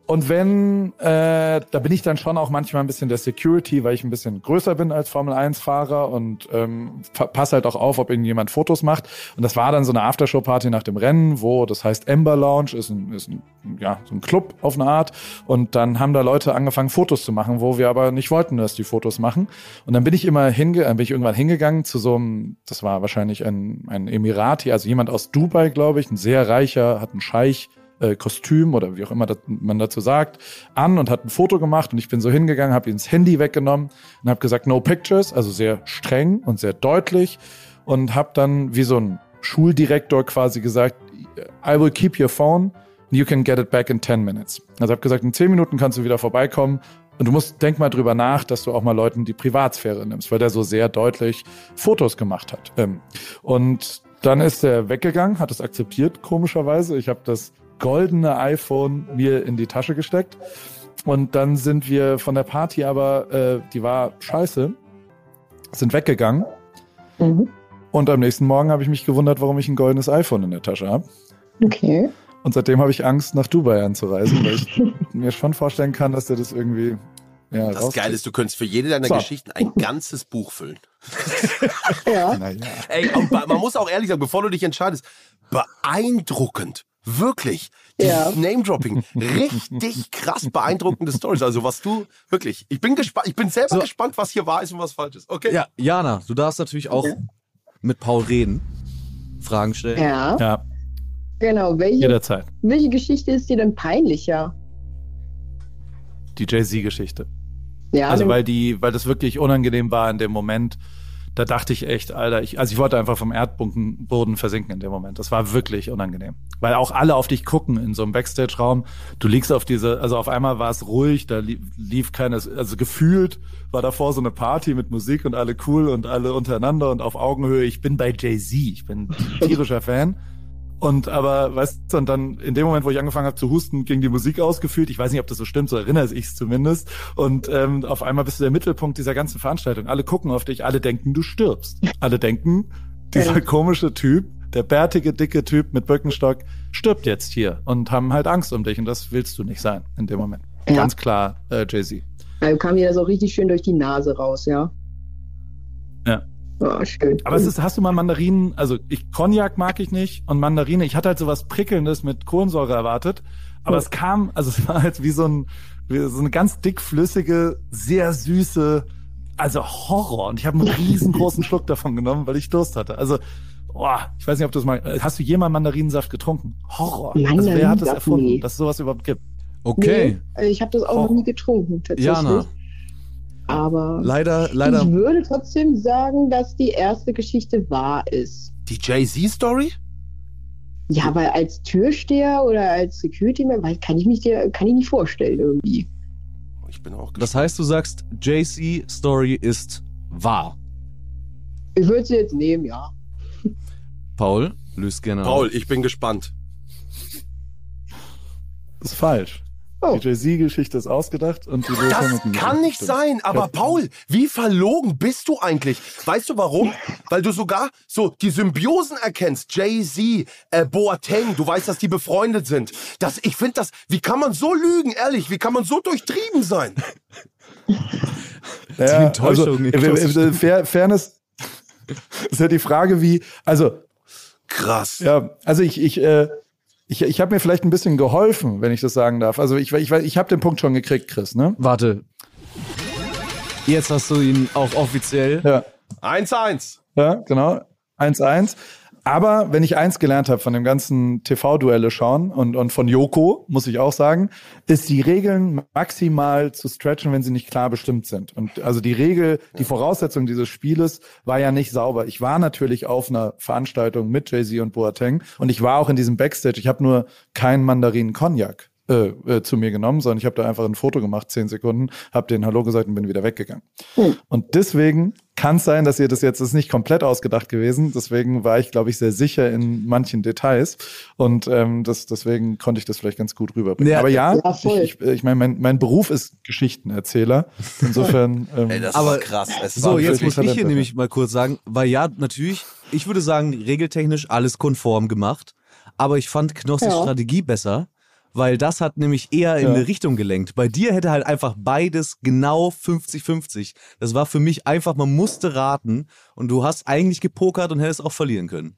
und wenn, äh, da bin ich dann schon auch manchmal ein bisschen der Security, weil ich ein bisschen größer bin als Formel-1-Fahrer und ähm, pa- pass halt auch auf, ob irgendjemand Fotos macht. Und das war dann so eine Aftershow-Party nach dem Rennen, wo das heißt Ember Lounge, ist ein, ist ein, ja, so ein Club auf eine Art. Und dann haben da Leute angefangen, Fotos zu machen, wo wir aber nicht wollten, dass die Fotos machen. Und dann bin ich immer hinge, bin ich irgendwann hingegangen zu so einem, das war wahrscheinlich ein, ein Emirati, also jemand aus Dubai, glaube ich, ein sehr reicher, hat einen Scheich äh, Kostüm oder wie auch immer das, man dazu sagt, an und hat ein Foto gemacht und ich bin so hingegangen, habe ihm das Handy weggenommen und habe gesagt, no pictures, also sehr streng und sehr deutlich und habe dann wie so ein Schuldirektor quasi gesagt, I will keep your phone, you can get it back in 10 minutes. Also habe gesagt, in 10 Minuten kannst du wieder vorbeikommen und du musst, denk mal drüber nach, dass du auch mal Leuten die Privatsphäre nimmst, weil der so sehr deutlich Fotos gemacht hat. Ähm, und dann ist er weggegangen, hat es akzeptiert, komischerweise. Ich habe das goldene iPhone mir in die Tasche gesteckt. Und dann sind wir von der Party, aber äh, die war scheiße, sind weggegangen. Mhm. Und am nächsten Morgen habe ich mich gewundert, warum ich ein goldenes iPhone in der Tasche habe. Okay. Und seitdem habe ich Angst, nach Dubai anzureisen, weil ich mir schon vorstellen kann, dass der das irgendwie. Ja, Das Geile ist, du könntest für jede deiner So. Geschichten ein ganzes Buch füllen. Ja. Naja. Ey, man muss auch ehrlich sagen, bevor du dich entscheidest, beeindruckend. Wirklich. Ja. Name-Dropping. Richtig krass beeindruckende Stories. Also was du, wirklich. Ich bin gespannt, ich bin selber So. gespannt, was hier wahr ist und was falsch ist. Okay. Ja, Jana, du darfst natürlich auch mit Paul reden, Fragen stellen. Ja, Ja, genau. Welche, jederzeit. welche Geschichte ist dir denn peinlicher? Die Jay-Z-Geschichte. Ja, Also weil die, weil das wirklich unangenehm war in dem Moment. Da dachte ich echt, Alter, ich, also ich wollte einfach vom Erdboden Boden versinken in dem Moment. Das war wirklich unangenehm. Weil auch alle auf dich gucken in so einem Backstage-Raum. Du liegst auf diese, also auf einmal war es ruhig, da lief, lief keines, also gefühlt war davor so eine Party mit Musik und alle cool und alle untereinander und auf Augenhöhe. Ich bin bei Jay-Z, ich bin tierischer Fan. Und aber, weißt du, und dann in dem Moment, wo ich angefangen habe zu husten, ging die Musik ausgefühlt. Ich weiß nicht, ob das so stimmt, so erinnere ich es zumindest. Und ähm, auf einmal bist du der Mittelpunkt dieser ganzen Veranstaltung. Alle gucken auf dich, alle denken, du stirbst. Alle denken, dieser komische Typ, der bärtige, dicke Typ mit Birkenstock, stirbt jetzt hier und haben halt Angst um dich. Und das willst du nicht sein in dem Moment. Ja. Ganz klar, äh, Jay-Z. Also kam dir das auch richtig schön durch die Nase raus, ja? Ja. Oh, schön. Aber es ist, hast du mal Mandarinen, also ich, Cognac mag ich nicht und Mandarine, ich hatte halt sowas Prickelndes mit Kohlensäure erwartet, aber Ja. es kam, also es war halt wie so ein, wie so eine ganz dickflüssige, sehr süße, also Horror und ich habe einen riesengroßen Schluck davon genommen, weil ich Durst hatte. Also, boah, ich weiß nicht, ob du das mal, hast du jemals Mandarinensaft getrunken? Horror. Also wer hat das erfunden, nee. dass es sowas überhaupt gibt? Okay, Nee, ich habe das auch noch Oh. nie getrunken, tatsächlich. Jana, Aber leider, leider. ich würde trotzdem sagen, dass die erste Geschichte wahr ist. Die Jay-Z-Story? Ja, weil als Türsteher oder als Security-Man kann ich mich dir kann ich nicht vorstellen irgendwie. Ich bin auch gespannt. Das heißt, du sagst, JC Story ist wahr. Ich würde sie jetzt nehmen, ja. Paul, löst gerne auf. Paul, ich bin gespannt. Das ist falsch. Oh. Die Jay-Z-Geschichte ist ausgedacht und die Lewis Das Hamilton kann nicht stimmt. sein, aber Ja. Paul, wie verlogen bist du eigentlich? Weißt du warum? Weil du sogar so die Symbiosen erkennst. Jay-Z, äh, Boateng, du weißt, dass die befreundet sind. Das, ich finde das, wie kann man so lügen, ehrlich? Wie kann man so durchtrieben sein? Ja, Enttäuschung Also, klassischen- äh, Fair, Fairness ist ja die Frage, wie, also, Krass. ja, also ich, ich, äh, ich, ich habe mir vielleicht ein bisschen geholfen, wenn ich das sagen darf. Also ich, ich, ich habe den Punkt schon gekriegt, Chris, ne? Warte. Jetzt hast du ihn auch offiziell. Ja, 1-1. ja genau. 1-1. Aber wenn ich eins gelernt habe von dem ganzen TV-Duelle schauen und, und von Joko, muss ich auch sagen, ist die Regeln maximal zu stretchen, wenn sie nicht klar bestimmt sind. Und also die Regel, die Voraussetzung dieses Spieles war ja nicht sauber. Ich war natürlich auf einer Veranstaltung mit Jay-Z und Boateng und ich war auch in diesem Backstage. Ich habe nur keinen Mandarinen Cognac äh, äh, zu mir genommen, sondern ich habe da einfach ein Foto gemacht, zehn Sekunden, habe den Hallo gesagt und bin wieder weggegangen. Und deswegen kann es sein, dass ihr das jetzt das ist nicht komplett ausgedacht gewesen. Deswegen war ich, glaube ich, sehr sicher in manchen Details und ähm, das, deswegen konnte ich das vielleicht ganz gut rüberbringen. Ja, Aber ja, ja, ich, ich, ich meine, mein, mein Beruf ist Geschichtenerzähler. Insofern. Ähm, Ey, das Aber- war krass. Es So, jetzt muss ich hier nämlich mal kurz sagen, weil ja, natürlich, ich würde sagen, regeltechnisch alles konform gemacht, aber ich fand Knossis Ja. Strategie besser, weil das hat nämlich eher in Ja. eine Richtung gelenkt. Bei dir hätte halt einfach beides genau 50-50. Das war für mich einfach, man musste raten und du hast eigentlich gepokert und hättest auch verlieren können.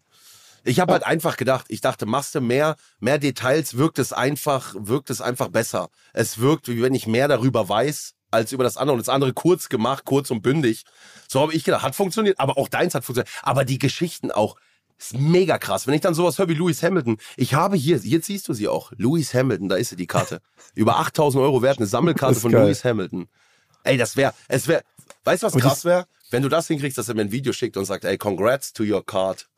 Ich habe halt einfach gedacht, ich dachte, machst du mehr, mehr Details, wirkt es einfach, wirkt es einfach besser. Es wirkt, wie wenn ich mehr darüber weiß, als über das andere. Und das andere kurz gemacht, kurz und bündig. So habe ich gedacht, hat funktioniert, aber auch deins hat funktioniert. Aber die Geschichten auch, ist mega krass. Wenn ich dann sowas höre wie Lewis Hamilton, ich habe hier, jetzt siehst du sie auch, Lewis Hamilton, da ist sie, die Karte. Über 8000 Euro wert, eine Sammelkarte von geil. Lewis Hamilton. Ey, das wäre, es wäre, weißt du, was krass wäre? Wenn du das hinkriegst, dass er mir ein Video schickt und sagt, ey, congrats to your card.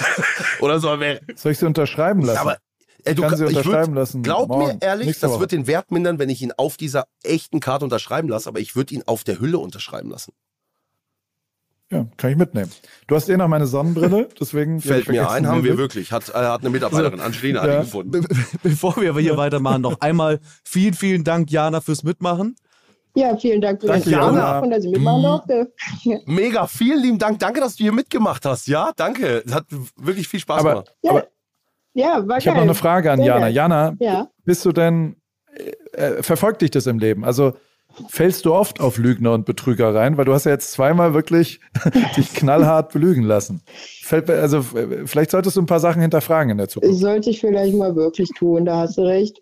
Oder so, wäre, soll ich sie unterschreiben lassen? aber ey, du kann kann, sie unterschreiben würd, lassen Glaub mir morgen, ehrlich, nächste das wird den Wert mindern, wenn ich ihn auf dieser echten Karte unterschreiben lasse, aber ich würde ihn auf der Hülle unterschreiben lassen. Ja, kann ich mitnehmen. Du hast eh noch meine Sonnenbrille, deswegen Fällt mir ein, haben wir wirklich. Hat, äh, hat eine Mitarbeiterin, Angelina, Ja. gefunden. Be bevor wir aber hier weitermachen, noch einmal vielen, vielen Dank, Jana, fürs Mitmachen. Ja, vielen Dank für Danke, Jana. und dass ich mitmachen durfte. Mega, vielen lieben Dank. Danke, dass du hier mitgemacht hast. Ja, danke. Es hat wirklich viel Spaß Aber, gemacht. Ja, aber ja war ich habe noch eine Frage an Sehr Jana. Jana, Ja. bist du denn, äh, verfolgt dich das im Leben? Also fällst du oft auf Lügner und Betrüger rein? Weil du hast ja jetzt zweimal wirklich dich knallhart belügen lassen. Fällt, mir- also vielleicht solltest du ein paar Sachen hinterfragen in der Zukunft. Sollte ich vielleicht mal wirklich tun, da hast du recht.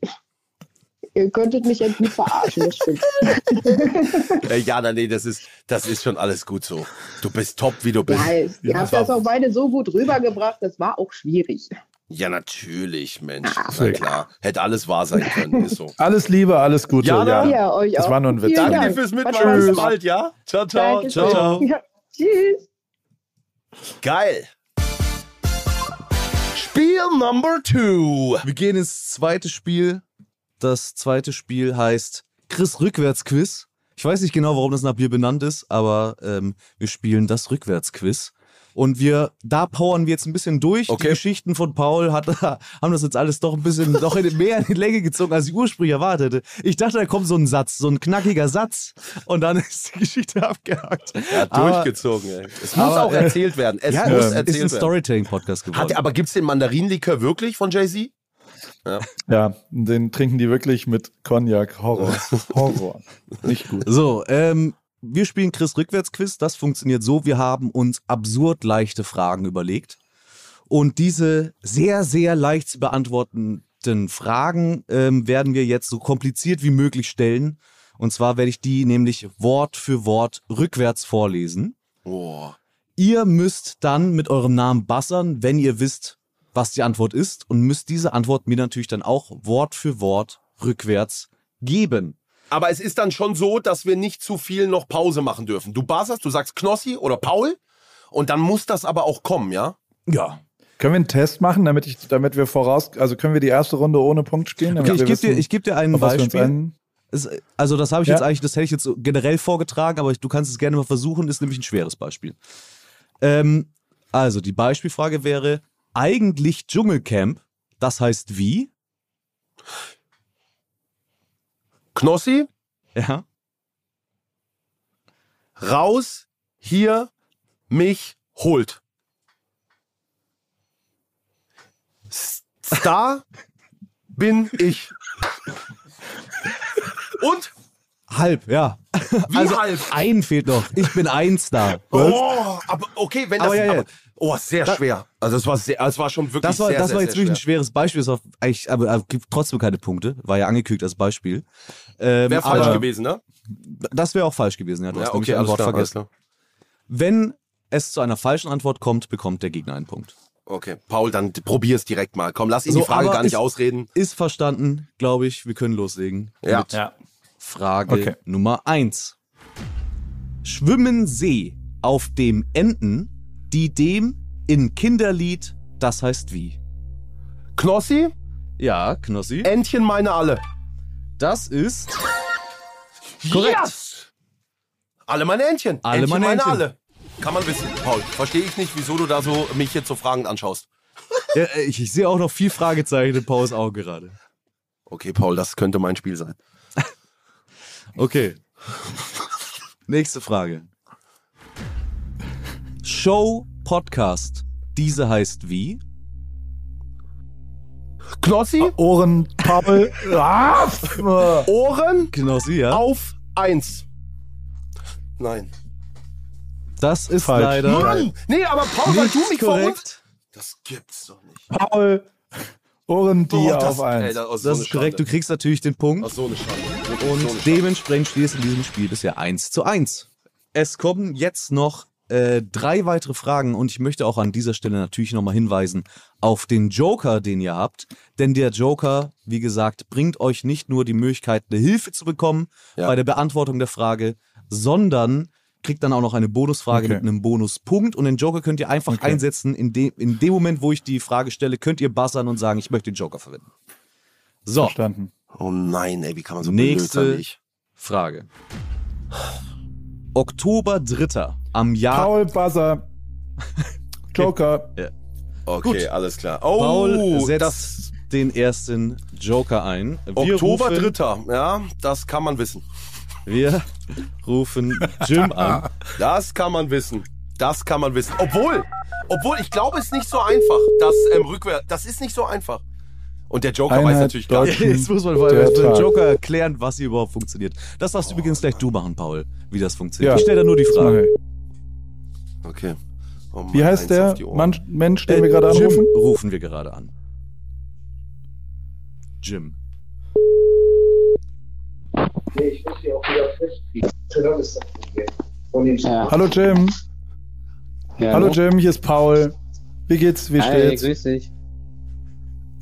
Ihr könntet mich jetzt nicht verarschen, das stimmt. Äh, ja, nein, nee, das ist, das ist schon alles gut so. Du bist top, wie du bist. Ja, ihr Ja, habt das auch beide so gut rübergebracht, das war auch schwierig. Ja, natürlich, Mensch. Na klar. Hätte alles wahr sein können, ist so. Alles Liebe, alles Gute. Jana? Ja, Ja, euch Das auch. war nur ein Witz. Danke dir fürs Mitmachen. Bis bald, ja? Ciao, ciao. Ciao, ciao. Ja. Tschüss. Geil. Spiel Number Two. Wir gehen ins zweite Spiel. Das zweite Spiel heißt Chris Rückwärtsquiz. Ich weiß nicht genau, warum das nach mir benannt ist, aber ähm, wir spielen das Rückwärtsquiz. Und wir, da powern wir jetzt ein bisschen durch. Okay. Die Geschichten von Paul hat, haben das jetzt alles doch ein bisschen noch in, mehr in die Länge gezogen, als ich ursprünglich erwartet hätte. Ich dachte, da kommt so ein Satz, so ein knackiger Satz und dann ist die Geschichte abgehakt. Er hat Aber- durchgezogen, ey. Es muss aber, auch äh, erzählt werden. Es Ja, muss es ist ein erzählt werden. Storytelling-Podcast geworden. Hat er, aber gibt's den Mandarinlikör wirklich von Jay-Z? ja, den trinken die wirklich mit Cognac. Horror. Horror. Nicht gut. So, ähm, wir spielen Chris Rückwärtsquiz. Das funktioniert so, wir haben uns absurd leichte Fragen überlegt. Und diese sehr, sehr leicht zu beantwortenden Fragen ähm, werden wir jetzt so kompliziert wie möglich stellen. Und zwar werde ich die nämlich Wort für Wort rückwärts vorlesen. Boah. Ihr müsst dann mit eurem Namen bassern, wenn ihr wisst, was die Antwort ist. Und müsst diese Antwort mir natürlich dann auch Wort für Wort rückwärts geben. Aber es ist dann schon so, dass wir nicht zu viel noch Pause machen dürfen. Du buzzerst, du sagst Knossi oder Paul und dann muss das aber auch kommen, ja? Ja, Können wir einen Test machen, damit ich, damit wir voraus, also können wir die erste Runde ohne Punkt spielen? Okay, ich gebe dir, ich geb dir ein Beispiel. Es, also das habe ich Ja. jetzt eigentlich, das hätte ich jetzt so generell vorgetragen, aber ich, du kannst es gerne mal versuchen, ist nämlich ein schweres Beispiel. Ähm, also die Beispielfrage wäre, eigentlich Dschungelcamp, das heißt wie? Knossi, Ja. raus, hier, mich, holt. Star bin ich. Und? Halb, ja. Wie also halb? ein fehlt noch. Ich bin ein Star. Oh, aber okay, wenn das. Aber ja, ja. Aber, oh, sehr schwer. Also es war sehr, es war schon wirklich Das war, sehr, das sehr, war jetzt sehr wirklich ein schwer. schweres Beispiel, ist auch eigentlich, aber, aber gibt trotzdem keine Punkte. War ja angekündigt als Beispiel. Ähm, Wäre falsch aber gewesen, ne? Das wäre auch falsch gewesen, ja. Du Ja, hast nämlich okay, ein alles Wort klar, vergessen. Wenn es zu einer falschen Antwort kommt, bekommt der Gegner einen Punkt. Okay, Paul, dann probier's direkt mal. Komm, lass ihn So, die Frage gar nicht ist- ausreden. Ist verstanden, glaube ich. Wir können loslegen. Ja. Mit Ja. Frage Okay. Nummer eins. Schwimmen See auf dem Enden, die dem in Kinderlied, das heißt wie? Knossi, Ja, Knossi. Entchen meine alle. Das ist korrekt. Yes! Alle meine Entchen. Alle Entchen meine Entchen. alle. Kann man wissen. Paul, verstehe ich nicht, wieso du da so mich jetzt so fragend anschaust. Ja, ich, ich sehe auch noch viel Fragezeichen in Pauls Augen gerade. Okay, Paul, das könnte mein Spiel sein. Okay. Nächste Frage. Show Podcast. Diese heißt wie? Knossi, Ohren, Paul. ah, Ohren Knossi, ja. auf eins. Nein. Das ist Falsch. leider Mann! Nee, aber Paul, weil nicht du mich korrekt. Das gibt's doch nicht. Paul. Ohren, die Oh, auf ey, eins. das, Das ist korrekt. Du kriegst natürlich den Punkt. Ach, so eine Schande. Und so eine Schande. dementsprechend steht es in diesem Spiel bisher 1 zu 1. Es kommen jetzt noch äh, drei weitere Fragen und ich möchte auch an dieser Stelle natürlich nochmal hinweisen auf den Joker, den ihr habt. Denn der Joker, wie gesagt, bringt euch nicht nur die Möglichkeit, eine Hilfe zu bekommen Ja. bei der Beantwortung der Frage, sondern kriegt dann auch noch eine Bonusfrage Okay. mit einem Bonuspunkt. Und den Joker könnt ihr einfach Okay. einsetzen. In, de in dem Moment, wo ich die Frage stelle, könnt ihr buzzern und sagen, ich möchte den Joker verwenden. So, Verstanden. Oh nein, ey, wie kann man so Nächste- blöd sein? Ich? Frage. Oktober 3. am Jahr. Paul, Buzzer. Joker. Okay, Gut. alles klar. Oh, Paul setzt das den ersten Joker ein. Wir Oktober rufen, 3. Ja, das kann man wissen. Wir rufen Jim an. Das kann man wissen. Das kann man wissen. Obwohl, obwohl, ich glaube, es ist nicht so einfach. Das ähm, rückwärts, das ist nicht so einfach. Und der Joker weiß Einheit natürlich gar nicht. Jetzt muss man vor allem dem. Joker erklären, was hier überhaupt funktioniert. Das darfst du übrigens gleich du machen, Paul, wie das funktioniert. Ja. Ich stelle da nur die Frage. Okay. Oh Mann, Wie heißt der. Mann, Mensch, den Äh, wir gerade Jim anrufen? rufen wir gerade an. Jim. Ich muss sie auch wieder festkriegen. Das ist das Problem. Von den Ja. Hallo Jim. Ja, Hallo hallo. Jim, hier ist Paul. Wie geht's? Wie Hi, steht's? grüß dich.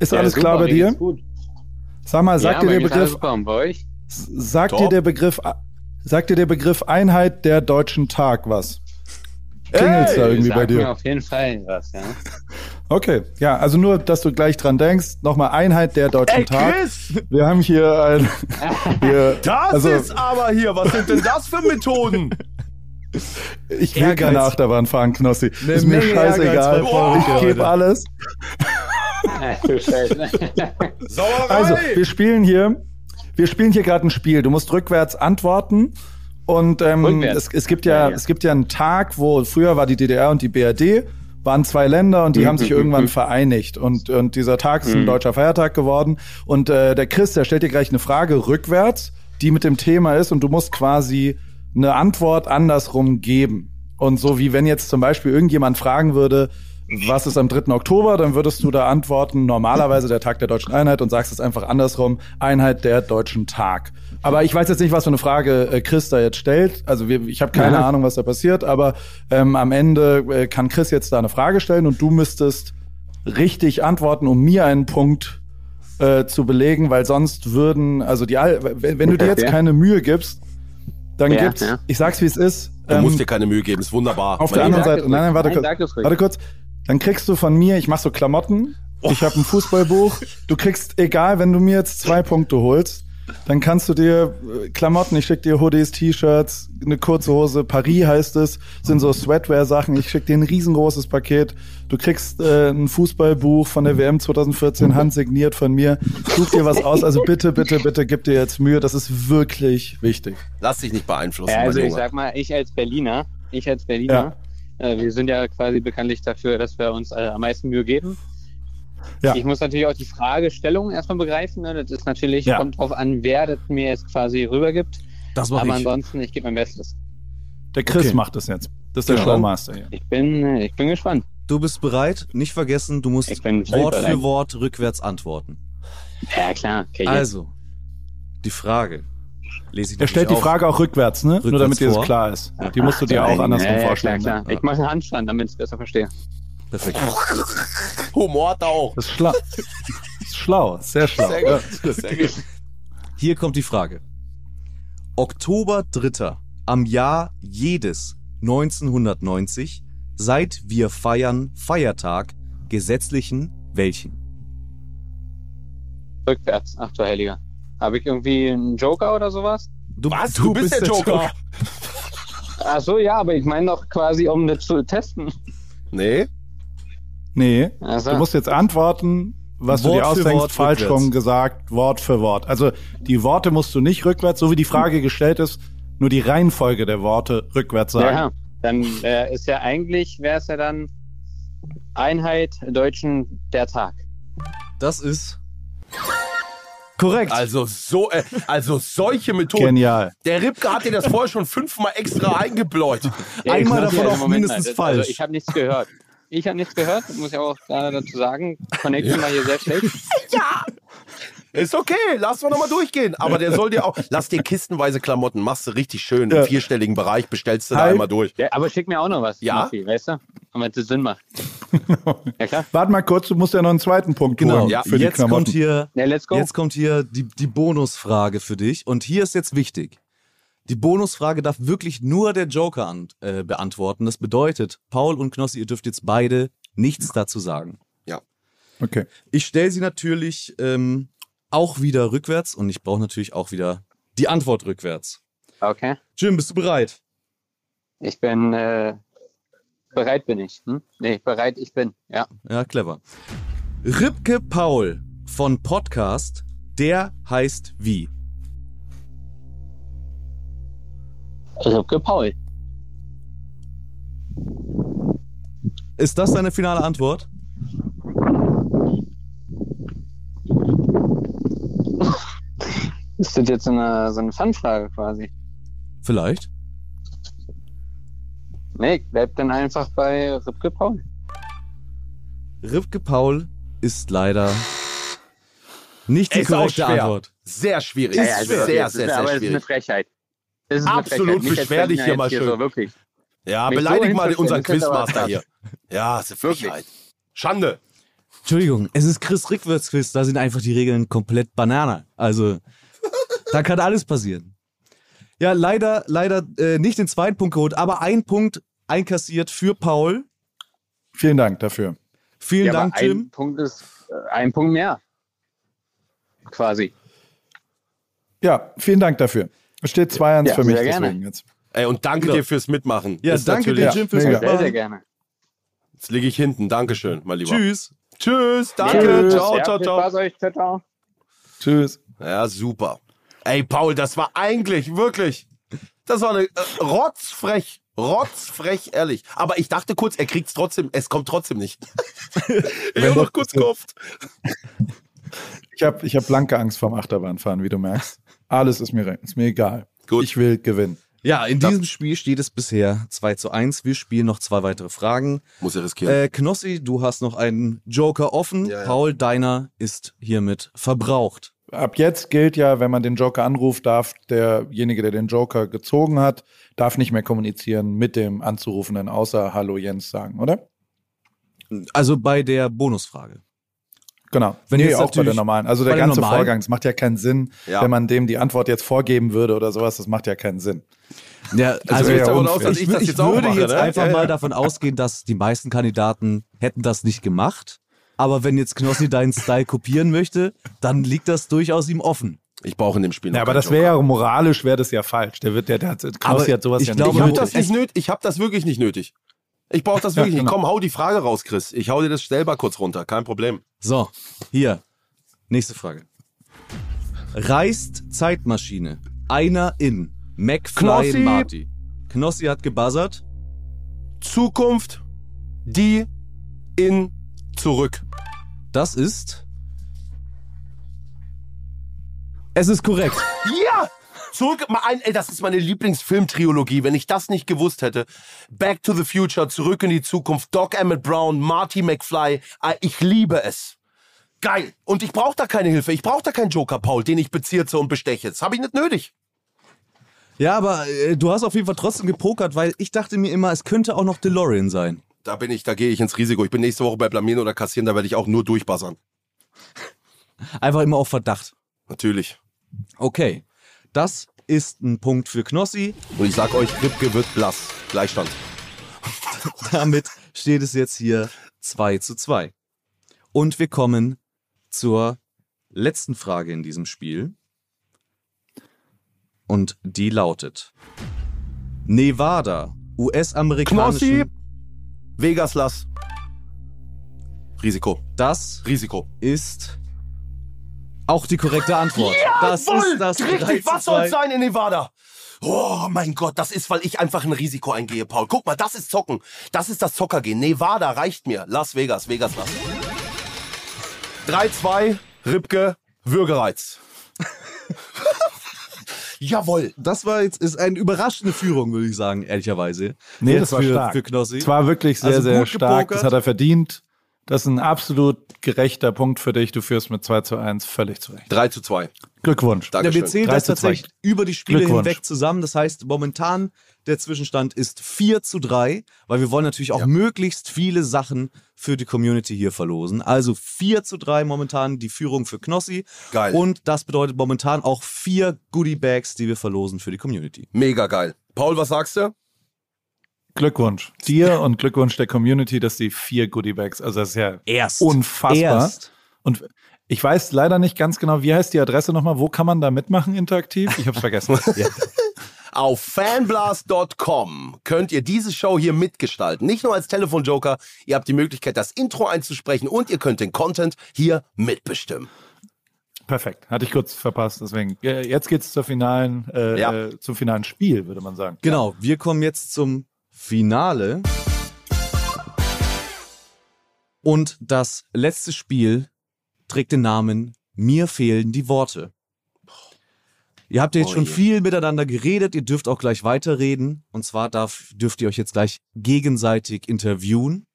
Ist Ja, alles super, klar bei dir? Sag mal, sagt ja, dir der Begriff, bei euch? sagt Top. dir der Begriff, sagt dir der Begriff Einheit der deutschen Tag was? Klingelt's da irgendwie bei mir dir? auf jeden Fall was, ja. Okay, ja, also nur, dass du gleich dran denkst. Nochmal Einheit der deutschen Ey, Tag. Chris! Wir haben hier ein, hier, Das also ist aber hier, was sind denn das für Methoden? ich will Ehrgeiz. keine Achterbahn fahren, Knossi. Eine ist mir Menge scheißegal. Ehrgeiz Ich gebe alles. Ach, du Scheiße. Sauerei! Also, wir spielen hier, wir spielen hier gerade ein Spiel. Du musst rückwärts antworten. Und ähm, Rückwärts? es, es gibt ja, Ja, ja. es gibt ja einen Tag, wo früher war die DDR und die BRD, waren zwei Länder und die haben sich irgendwann vereinigt. Und, und dieser Tag ist ein deutscher Feiertag geworden. Und äh, der Chris, der stellt dir gleich eine Frage rückwärts, die mit dem Thema ist, und du musst quasi eine Antwort andersrum geben. Und so wie wenn jetzt zum Beispiel irgendjemand fragen würde, was ist am 3. Oktober, dann würdest du da antworten, normalerweise der Tag der deutschen Einheit und sagst es einfach andersrum, Einheit der deutschen Tag. Aber ich weiß jetzt nicht, was für eine Frage äh, Chris da jetzt stellt. Also wir, ich habe keine Ja. Ahnung, was da passiert, aber ähm, am Ende äh, kann Chris jetzt da eine Frage stellen und du müsstest richtig antworten, um mir einen Punkt äh, zu belegen, weil sonst würden, also die, all- wenn, wenn du dir jetzt Ja. keine Mühe gibst, dann Ja, gibt's, ja. ich sag's wie es ist, Du ähm, musst dir keine Mühe geben, ist wunderbar. auf der anderen Seite, nein, nein, warte Nein, kurz. Warte kurz. Dann kriegst du von mir, ich mach so Klamotten, ich habe ein Fußballbuch, du kriegst, egal, wenn du mir jetzt zwei Punkte holst, dann kannst du dir äh, Klamotten, ich schick dir Hoodies, T-Shirts, eine kurze Hose, Paris heißt es, sind so Sweatwear-Sachen, ich schick dir ein riesengroßes Paket, du kriegst äh, ein Fußballbuch von der WM 2014, handsigniert von mir, such dir was aus, also bitte, bitte, bitte gib dir jetzt Mühe, das ist wirklich wichtig. Lass dich nicht beeinflussen, Ja, also ich sag mal, ich als Berliner, ich als Berliner, äh, wir sind ja quasi bekanntlich dafür, dass wir uns äh, am meisten Mühe geben. Ja. Ich muss natürlich auch die Fragestellung erstmal begreifen. Ne? Das ist natürlich, Ja. kommt drauf an, wer das mir jetzt quasi rübergibt. Das mache Aber ich. ansonsten, ich gebe mein Bestes. Der Chris Okay. macht es jetzt. Das ist der Ja. Showmaster hier. Ich bin, äh, ich bin gespannt. Du bist bereit? Nicht vergessen, du musst Wort für. Wort rückwärts antworten. Ja, klar. Okay. Also, die Frage. Lese ich Er stellt die natürlich Frage auch rückwärts, ne? Nur Rückwärts damit dir das klar ist. Die musst du dir auch andersrum ja, vorstellen. Klar, klar. Ne? Ich mache einen Handstand, damit ich es besser verstehe. Perfekt. Humor er auch. Das ist schlau. Das ist schlau, sehr schlau. Sehr Ja. gut. Sehr gut. Hier kommt die Frage. Oktober 3. am Jahr jedes 1990 seit wir feiern Feiertag gesetzlichen welchen? Rückwärts. Ach du Heiliger. Habe ich irgendwie einen Joker oder sowas? Du, Was? Du, bist der Joker. Ach so, ja, aber ich meine doch quasi, um das zu testen. Nee. Nee, Also, du musst jetzt antworten, was du Wort dir für ausdenkst, Wort falsch rückwärts. rum gesagt, Wort für Wort. Also die Worte musst du nicht rückwärts, so wie die Frage gestellt ist, nur die Reihenfolge der Worte rückwärts sagen. ja, dann äh, ist ja eigentlich, wäre es ja dann Einheit Deutschen der Tag. Das ist korrekt. Also so, äh, also solche Methoden. Genial. Der Ripke hat dir das vorher schon fünfmal extra eingebläut. Ja, Einmal davon ja, auch Moment mindestens mal, Also falsch. ich habe nichts gehört. Ich habe nichts gehört, muss ich auch dazu sagen. Connection war hier sehr schlecht. Ist okay, lass wir nochmal durchgehen. Aber der soll dir auch, lass dir kistenweise Klamotten, machst du richtig schön Ja. im vierstelligen Bereich, bestellst du da einmal durch. Ja, aber schick mir auch noch was. Ja? Knopfi, weißt du? Damit es Sinn macht. Ja, klar. Warte mal kurz, du musst ja noch einen zweiten Punkt genau. holen Ja, für die jetzt Klamotten. kommt hier Ja, let's go. Jetzt kommt hier die, die Bonusfrage für dich. Und hier ist jetzt wichtig. Die Bonusfrage darf wirklich nur der Joker an, äh, beantworten. Das bedeutet, Paul und Knossi, ihr dürft jetzt beide nichts dazu sagen. Okay. Ich stelle sie natürlich ähm, auch wieder rückwärts und ich brauche natürlich auch wieder die Antwort rückwärts. Okay. Jim, bist du bereit? Ich bin äh, bereit bin ich. Hm? Nee, bereit ich bin. Ja. Ja, clever. Ripke Paul von Podcast, der heißt wie? Ripke Paul. Ist das deine finale Antwort? Ist das jetzt so eine, so eine Fun-Frage quasi? Vielleicht. Nee, bleib dann einfach bei Ripke Paul. Ripke Paul ist leider nicht die Ist auch korrekte schwer. Antwort. Sehr schwierig. Ja, Ist ja, also, sehr, sehr, sehr, ist, aber das ist eine schwierig. Frechheit. Das ist eine Absolut Frechheit. Mich beschwer jetzt dich hier mal schön. So, wirklich. Ja, Mich so beleidig mal hinzustellen, unseren Quizmaster hier. Ja, ist eine Wirklich. Frechheit. Schande. Entschuldigung, es ist Chris Rückwärts Quiz, da sind einfach die Regeln komplett Banane. Also, da kann alles passieren. Ja, leider, leider äh, nicht den zweiten Punkt geholt, aber ein Punkt einkassiert für Paul. Vielen Dank dafür. Vielen Ja, Dank, aber ein Jim. Punkt ist äh, ein Punkt mehr. Quasi. Ja, vielen Dank dafür. Es steht 2-1 Ja, für mich sehr gerne. deswegen jetzt. Ey, und danke Genau. dir fürs Mitmachen. Ja, Ist danke dir, natürlich- Jim, fürs mega. Sehr, sehr Mitmachen. gerne. Jetzt liege ich hinten. Dankeschön, mein Lieber. Tschüss. Tschüss, danke. Tschüss. Ciao, Ja, ciao, viel ciao. Spaß euch. Ciao, ciao. Tschüss. Ja, super. Ey, Paul, das war eigentlich wirklich. Das war eine äh, rotzfrech. Rotzfrech, ehrlich. Aber ich dachte kurz, er kriegt's trotzdem. Es kommt trotzdem nicht. ich hab noch kurz gehofft. Ich habe ich hab blanke Angst vorm Achterbahnfahren, wie du merkst. Alles ist mir, ist mir egal. Gut. Ich will gewinnen. Ja, in diesem Spiel steht es bisher 2 zu 1. Wir spielen noch zwei weitere Fragen. Muss er riskieren. Äh, Knossi, du hast noch einen Joker offen. Ja, ja. Paul, deiner ist hiermit verbraucht. Ab jetzt gilt ja, wenn man den Joker anruft, darf derjenige, der den Joker gezogen hat, darf nicht mehr kommunizieren mit dem Anzurufenden, außer Hallo Jens sagen, oder? Also bei der Bonusfrage. Genau. Wenn nee, jetzt auch bei der normalen. Also der ganze normalen- Vorgang, es macht ja keinen Sinn, Ja. wenn man dem die Antwort jetzt vorgeben würde oder sowas, das macht ja keinen Sinn. Ja, also ja aus, dass ich, Ich das ich jetzt auch würde mache, jetzt ne? einfach Ja, mal davon ausgehen, dass die meisten Kandidaten hätten das nicht gemacht. Aber wenn jetzt Knossi deinen Style kopieren möchte, dann liegt das durchaus ihm offen. Ich brauche in dem Spiel noch Ja, aber das wäre ja moralisch, wäre das ja falsch. Der wird, der, der hat, Knossi hat sowas ich ja glaube, Ich nicht. habe du- das nicht nötig. Ich habe das wirklich nicht nötig. Ich brauche das wirklich Ja, nicht. genau. Komm, hau die Frage raus, Chris. Ich hau dir das selber kurz runter. Kein Problem. So, hier. Nächste Frage. Reist Zeitmaschine einer in McFly Knossi. Marty. Knossi hat gebuzzert. Zukunft, die in zurück. Das ist. Es ist korrekt. Ja! Zurück, ein, ey, das ist meine Lieblingsfilmtrilogie. Wenn ich das nicht gewusst hätte. Back to the Future, Zurück in die Zukunft, Doc Emmett Brown, Marty McFly. Äh, Ich liebe es. Geil. Und ich brauche da keine Hilfe. Ich brauche da keinen Joker, Paul, den ich bezirze und besteche. Das habe ich nicht nötig. Ja, aber äh, du hast auf jeden Fall trotzdem gepokert, weil ich dachte mir immer, es könnte auch noch DeLorean sein. Da bin ich, da gehe ich ins Risiko. Ich bin nächste Woche bei Blamieren oder Kassieren, da werde ich auch nur durchbassern. Einfach immer auf Verdacht. Natürlich. Okay. Das ist ein Punkt für Knossi. Und ich sag euch, Ripke wird blass. Gleichstand. Damit steht es jetzt hier 2 zu 2. Und wir kommen zur letzten Frage in diesem Spiel. Und die lautet: Nevada, Knossi, US-amerikanischen. Vegas lass. Risiko. Das Risiko. ist auch die korrekte Antwort. das Jawohl, ist das 3 Richtig, zu was soll 2. es sein in Nevada? Oh mein Gott, das ist, weil ich einfach ein Risiko eingehe, Paul. Guck mal, das ist Zocken. Das ist das Zockergehen. Nevada reicht mir. Las Vegas, Vegas lass. 3-2, Ripke, Würgereiz. Jawohl. Das war jetzt ist eine überraschende Führung, würde ich sagen, ehrlicherweise. Nee, Jetzt das war für, stark. für Knossi. Es war wirklich sehr, Also sehr stark. gepokert. Das hat er verdient. Das ist ein absolut gerechter Punkt für dich. Du führst mit 2 zu 1 völlig zurecht. 3 zu 2. Glückwunsch. Ja, Dankeschön. wir zählen 3 das zu 2. tatsächlich über die Spiele hinweg zusammen. Das heißt, momentan der Zwischenstand ist 4 zu 3, weil wir wollen natürlich auch möglichst viele Sachen für die Community hier verlosen. Also 4 zu 3 momentan die Führung für Knossi. Geil. Und das bedeutet momentan auch vier Goodie Bags, die wir verlosen für die Community. Mega geil. Paul, was sagst du? Glückwunsch dir und Glückwunsch der Community, dass die vier Goodiebags, also das ist ja Erst. unfassbar. Erst. Und ich weiß leider nicht ganz genau, wie heißt die Adresse nochmal? Wo kann man da mitmachen interaktiv? Ich hab's vergessen. ja. Auf fanblast.com könnt ihr diese Show hier mitgestalten. Nicht nur als Telefonjoker, ihr habt die Möglichkeit, das Intro einzusprechen und ihr könnt den Content hier mitbestimmen. Perfekt. Hatte ich kurz verpasst. Deswegen, jetzt geht's zur finalen, äh, Ja. äh, zum finalen Spiel, würde man sagen. Genau, wir kommen jetzt zum Finale. Und das letzte Spiel trägt den Namen Mir fehlen die Worte. Ihr habt ja jetzt Oh schon je. viel miteinander geredet, ihr dürft auch gleich weiterreden. Und zwar darf, dürft ihr euch jetzt gleich gegenseitig interviewen.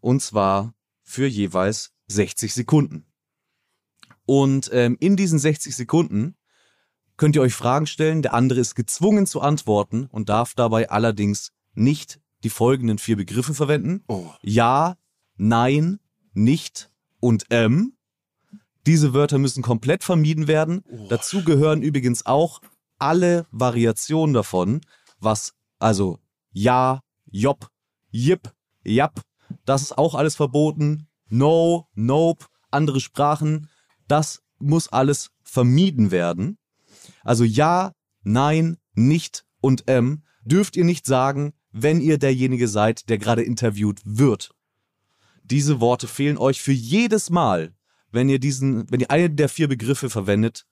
Und zwar für jeweils 60 Sekunden. Und ähm, in diesen 60 Sekunden könnt ihr euch Fragen stellen. Der andere ist gezwungen zu antworten und darf dabei allerdings nicht die folgenden vier Begriffe verwenden. Oh. Ja, nein, nicht und ähm. Diese Wörter müssen komplett vermieden werden. Dazu gehören übrigens auch alle Variationen davon, was also ja, job, jip, jap, das ist auch alles verboten. No, nope, andere Sprachen, das muss alles vermieden werden. Also ja, nein, nicht und ähm dürft ihr nicht sagen, wenn ihr derjenige seid, der gerade interviewt wird. Diese Worte fehlen euch für jedes Mal, wenn ihr diesen, wenn ihr einen der vier Begriffe verwendet,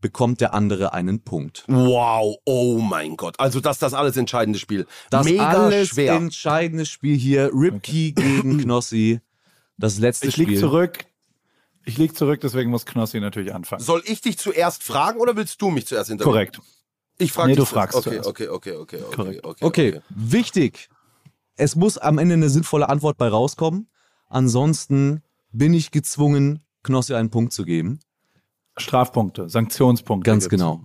bekommt der andere einen Punkt. Wow, oh mein Gott. Also das ist das alles entscheidende Spiel. Das Mega alles schwer. entscheidende Spiel hier, Ripkey gegen Knossi. Das letzte Ich Spiel. lieg zurück. Ich lieg zurück, deswegen muss Knossi natürlich anfangen. Soll ich dich zuerst fragen oder willst du mich zuerst interviewen? Korrekt. Ich frage Nee, dich du fragst zuerst. zuerst. Okay, okay, okay, okay, okay, Korrekt. okay, Okay, wichtig. Es muss am Ende eine sinnvolle Antwort bei rauskommen. Ansonsten bin ich gezwungen, Knossi einen Punkt zu geben. Strafpunkte, Sanktionspunkte. Ganz gibt's. genau.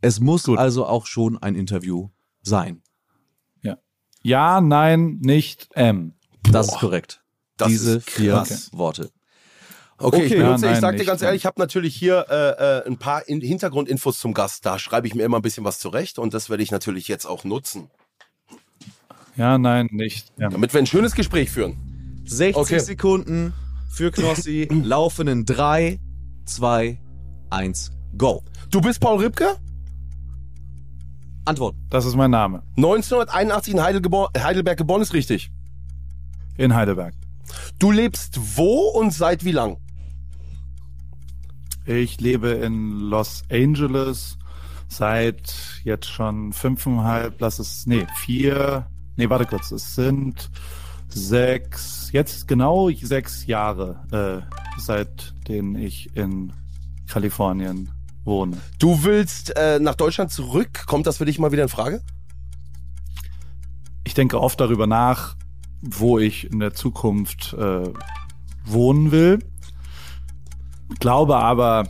Es muss Gut. also auch schon ein Interview sein. Ja, nein, nicht M. Das ist korrekt. Das Diese ist vier krass. Worte. Okay, ich, Okay. benutze, Ja, ich nein, sag dir ganz ehrlich, ich habe natürlich hier äh, äh, ein paar in Hintergrundinfos zum Gast. Da schreibe ich mir immer ein bisschen was zurecht und das werde ich natürlich jetzt auch nutzen, Ja, nein, nicht M. damit wir ein schönes Gespräch führen. 60 Okay. Sekunden für Knossi. laufen in 3, 2, 1, go. Du bist Paul Ripke, Antwort. Das ist mein Name. 1981 in Heidelgebor Heidelberg geboren, ist richtig. In Heidelberg. Du lebst wo und seit wie lang? Ich lebe in Los Angeles seit jetzt schon fünfeinhalb, lass es, nee, vier, nee, warte kurz, es sind sechs, jetzt genau sechs Jahre, äh, seitdem ich in Kalifornien wohne. Du willst äh, nach Deutschland zurück? Kommt das für dich mal wieder in Frage? Ich denke oft darüber nach, wo ich in der Zukunft äh, wohnen will. Glaube aber,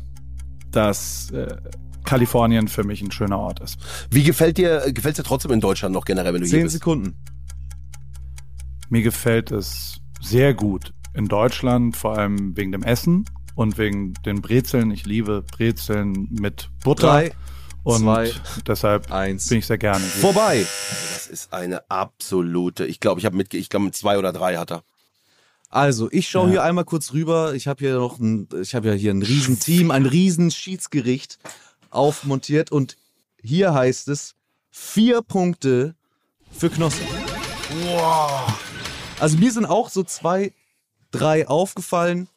dass äh, Kalifornien für mich ein schöner Ort ist. Wie gefällt dir, gefällt dir trotzdem in Deutschland noch generell, wenn du hier 10 bist? Sekunden. Mir gefällt es sehr gut in Deutschland, vor allem wegen dem Essen und wegen den Brezeln. Ich liebe Brezeln mit Butter. Drei, und zwei, deshalb eins. bin ich sehr gerne. hier. Vorbei. Das ist eine absolute. Ich glaube, ich habe mit, ich glaube, mit zwei oder drei hat er. Also, ich schaue Ja. hier einmal kurz rüber. Ich habe hier noch ein, ich habe ja hier ein Riesenteam, ein Riesenschiedsgericht aufmontiert und hier heißt es vier Punkte für Knossi. Also mir sind auch so zwei, drei aufgefallen.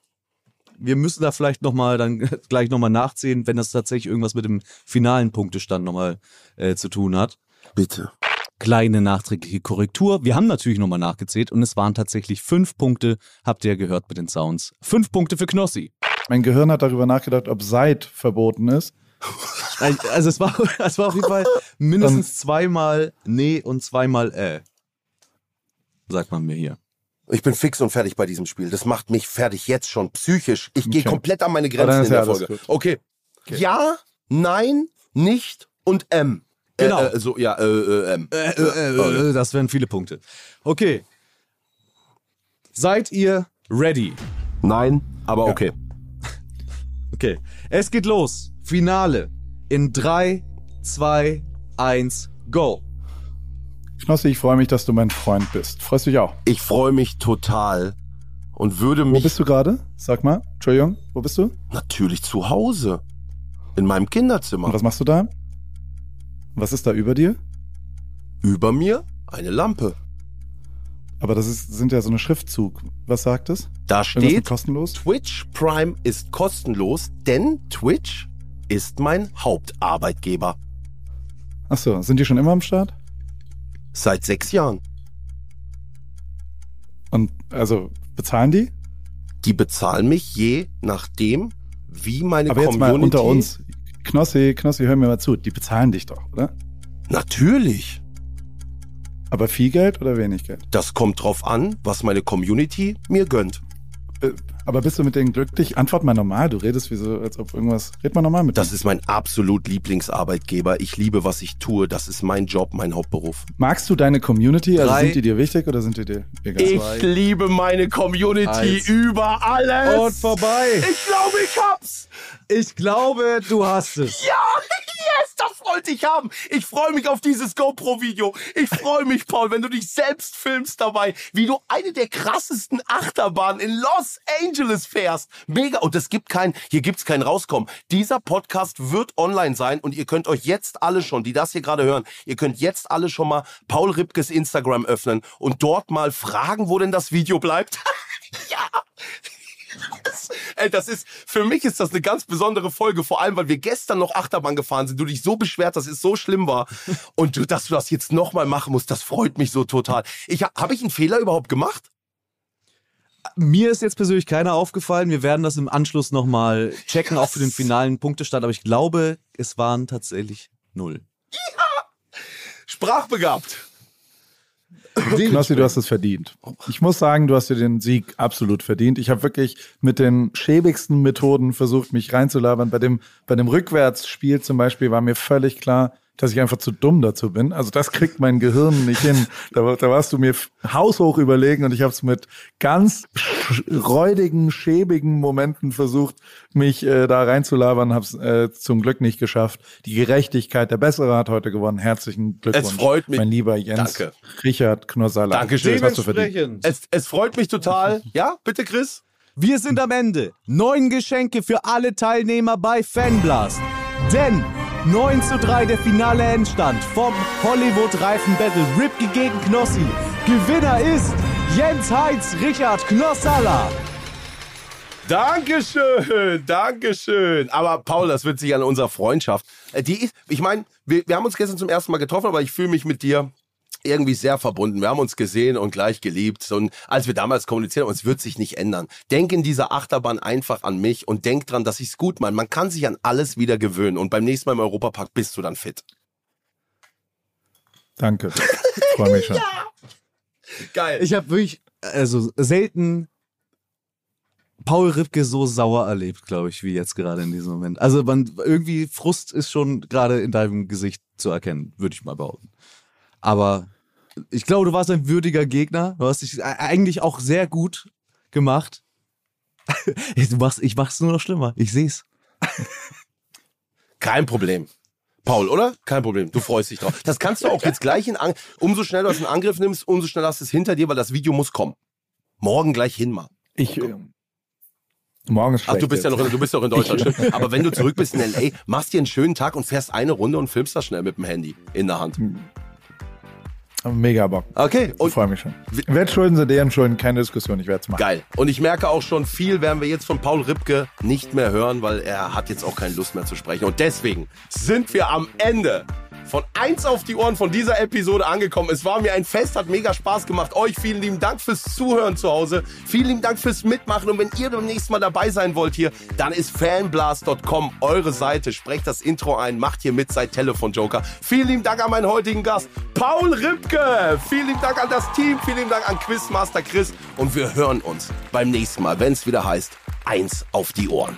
Wir müssen da vielleicht noch mal dann gleich noch mal nachzählen, wenn das tatsächlich irgendwas mit dem finalen Punktestand noch mal äh, zu tun hat. Bitte. Kleine nachträgliche Korrektur. Wir haben natürlich nochmal nachgezählt und es waren tatsächlich fünf Punkte. Habt ihr gehört mit den Sounds. Fünf Punkte für Knossi. Mein Gehirn hat darüber nachgedacht, ob Seid verboten ist. Also es war, es war auf jeden Fall mindestens zweimal Nee und zweimal Äh. Sagt man mir hier. Ich bin fix und fertig bei diesem Spiel. Das macht mich fertig jetzt schon psychisch. Ich gehe Okay. komplett an meine Grenzen in ja der alles Folge. gut. Okay. Ja, nein, nicht und M. Genau. Äh, äh, so, ja, äh, äh, M. Äh, äh, äh, das wären viele Punkte. Okay. Seid ihr ready? Nein, aber okay. Okay. Es geht los. Finale. In 3, 2, 1, go. Knossi, ich freue mich, dass du mein Freund bist. Freust du dich auch? Ich freue mich total und würde Wo mich bist du gerade? Sag mal. Entschuldigung, wo bist du? natürlich zu Hause. In meinem Kinderzimmer. Und was machst du da? Was ist da über dir? Über mir eine Lampe. Aber das ist, sind ja so eine Schriftzug. Was sagt es? Da steht, kostenlos? Twitch Prime ist kostenlos, denn Twitch ist mein Hauptarbeitgeber. Achso, sind die schon immer am Start? Seit sechs Jahren. Und also bezahlen die? Die bezahlen mich je nachdem, wie meine Aber jetzt Community... mal unter uns. Knossi, Knossi, hör mir mal zu. Die bezahlen dich doch, oder? Natürlich. Aber viel Geld oder wenig Geld? Das kommt drauf an, was meine Community mir gönnt. Äh, Aber bist du mit denen glücklich? Antwort mal normal. Du redest wie so, als ob irgendwas. Red mal normal mit Das denen. ist mein absolut Lieblingsarbeitgeber. Ich liebe, was ich tue. Das ist mein Job, mein Hauptberuf. Magst du deine Community? Also Drei. sind die dir wichtig oder sind die dir egal? Ich liebe meine Community Eins. über alles. Und vorbei. Ich glaube, ich hab's. Ich glaube, du hast es. Ja, yes, das wollte ich haben. Ich freue mich auf dieses GoPro-Video. Ich freue mich, Paul, wenn du dich selbst filmst dabei, wie du eine der krassesten Achterbahnen in Los Angeles fährst. Mega. Und es gibt kein, hier gibt's kein Rauskommen. Dieser Podcast wird online sein und ihr könnt euch jetzt alle schon, die das hier gerade hören, ihr könnt jetzt alle schon mal Paul Ripkes Instagram öffnen und dort mal fragen, wo denn das Video bleibt. ja. Das, ey, das ist, für mich ist das eine ganz besondere Folge, vor allem, weil wir gestern noch Achterbahn gefahren sind, du dich so beschwert, dass es so schlimm war und du, dass du das jetzt nochmal machen musst, das freut mich so total. Ich, habe ich einen Fehler überhaupt gemacht? Mir ist jetzt persönlich keiner aufgefallen. Wir werden das im Anschluss nochmal checken, auch für den finalen Punktestand. Aber ich glaube, es waren tatsächlich null. Sprachbegabt. Knossi, du hast es verdient. Ich muss sagen, du hast dir den Sieg absolut verdient. Ich habe wirklich mit den schäbigsten Methoden versucht, mich reinzulabern. Bei dem, bei dem Rückwärtsspiel zum Beispiel war mir völlig klar, dass ich einfach zu dumm dazu bin. Also das kriegt mein Gehirn nicht hin. Da, da warst du mir haushoch überlegen und ich habe es mit ganz räudigen, schäbigen Momenten versucht, mich äh, da reinzulabern, habe es äh, zum Glück nicht geschafft. Die Gerechtigkeit, der Bessere hat heute gewonnen. Herzlichen Glückwunsch. Es freut mich. Mein lieber Jens. Danke. Richard Knossalla. Dankeschön. Das hast du verdient. Es, es freut mich total. Ja, bitte, Chris? Wir sind am Ende. Neun Geschenke für alle Teilnehmer bei Fanblast. Denn 9 zu 3 der finale Endstand vom Hollywood Reifen Battle Ripke gegen Knossi. Gewinner ist Jens Heinz Richard Knossalla. Dankeschön, Dankeschön. Aber Paul, das wird sich an unserer Freundschaft. Äh, Die ist, ich meine, wir, wir haben uns gestern zum ersten Mal getroffen, aber ich fühle mich mit dir irgendwie sehr verbunden. Wir haben uns gesehen und gleich geliebt. Und als wir damals kommuniziert haben, es wird sich nicht ändern. Denk in dieser Achterbahn einfach an mich und denk dran, dass ich's gut meine. Man kann sich an alles wieder gewöhnen und beim nächsten Mal im Europapark bist du dann fit. Danke. Freue mich schon. Geil. Ich habe wirklich, also selten Paul Ripke so sauer erlebt, glaube ich, wie jetzt gerade in diesem Moment. Also man, irgendwie Frust ist schon gerade in deinem Gesicht zu erkennen, würde ich mal behaupten. Aber Ich glaube, du warst ein würdiger Gegner. Du hast dich eigentlich auch sehr gut gemacht. Du machst, ich mach's nur noch schlimmer. Ich seh's. Kein Problem. Paul, oder? Kein Problem. Du freust dich drauf. Das kannst du auch jetzt gleich in An Umso schneller du es in Angriff nimmst, umso schneller hast du es hinter dir, weil das Video muss kommen. Morgen gleich hin mal. Ich. Äh, morgen ist Ach, du bist ja jetzt. noch in, du bist ja noch in Deutschland. stimmt. Aber wenn du zurück bist in LA, machst dir einen schönen Tag und fährst eine Runde und filmst das schnell mit dem Handy in der Hand. Mega Bock. Okay, Ich und freue mich schon. Wer schulden sie deren Schulden? Keine Diskussion, ich werde es machen. geil. Und ich merke auch schon, viel werden wir jetzt von Paul Ripke nicht mehr hören, weil er hat jetzt auch keine Lust mehr zu sprechen. Und deswegen sind wir am Ende von eins auf die Ohren von dieser Episode angekommen. Es war mir ein Fest, hat mega Spaß gemacht. Euch vielen lieben Dank fürs Zuhören zu Hause. Vielen lieben Dank fürs Mitmachen. Und wenn ihr beim nächsten Mal dabei sein wollt hier, dann ist fanblast.com eure Seite. Sprecht das Intro ein, macht hier mit, seid Telefonjoker. Vielen lieben Dank an meinen heutigen Gast, Paul Ripke. Vielen lieben Dank an das Team. Vielen lieben Dank an Quizmaster Chris. Und wir hören uns beim nächsten Mal, wenn es wieder heißt, eins auf die Ohren.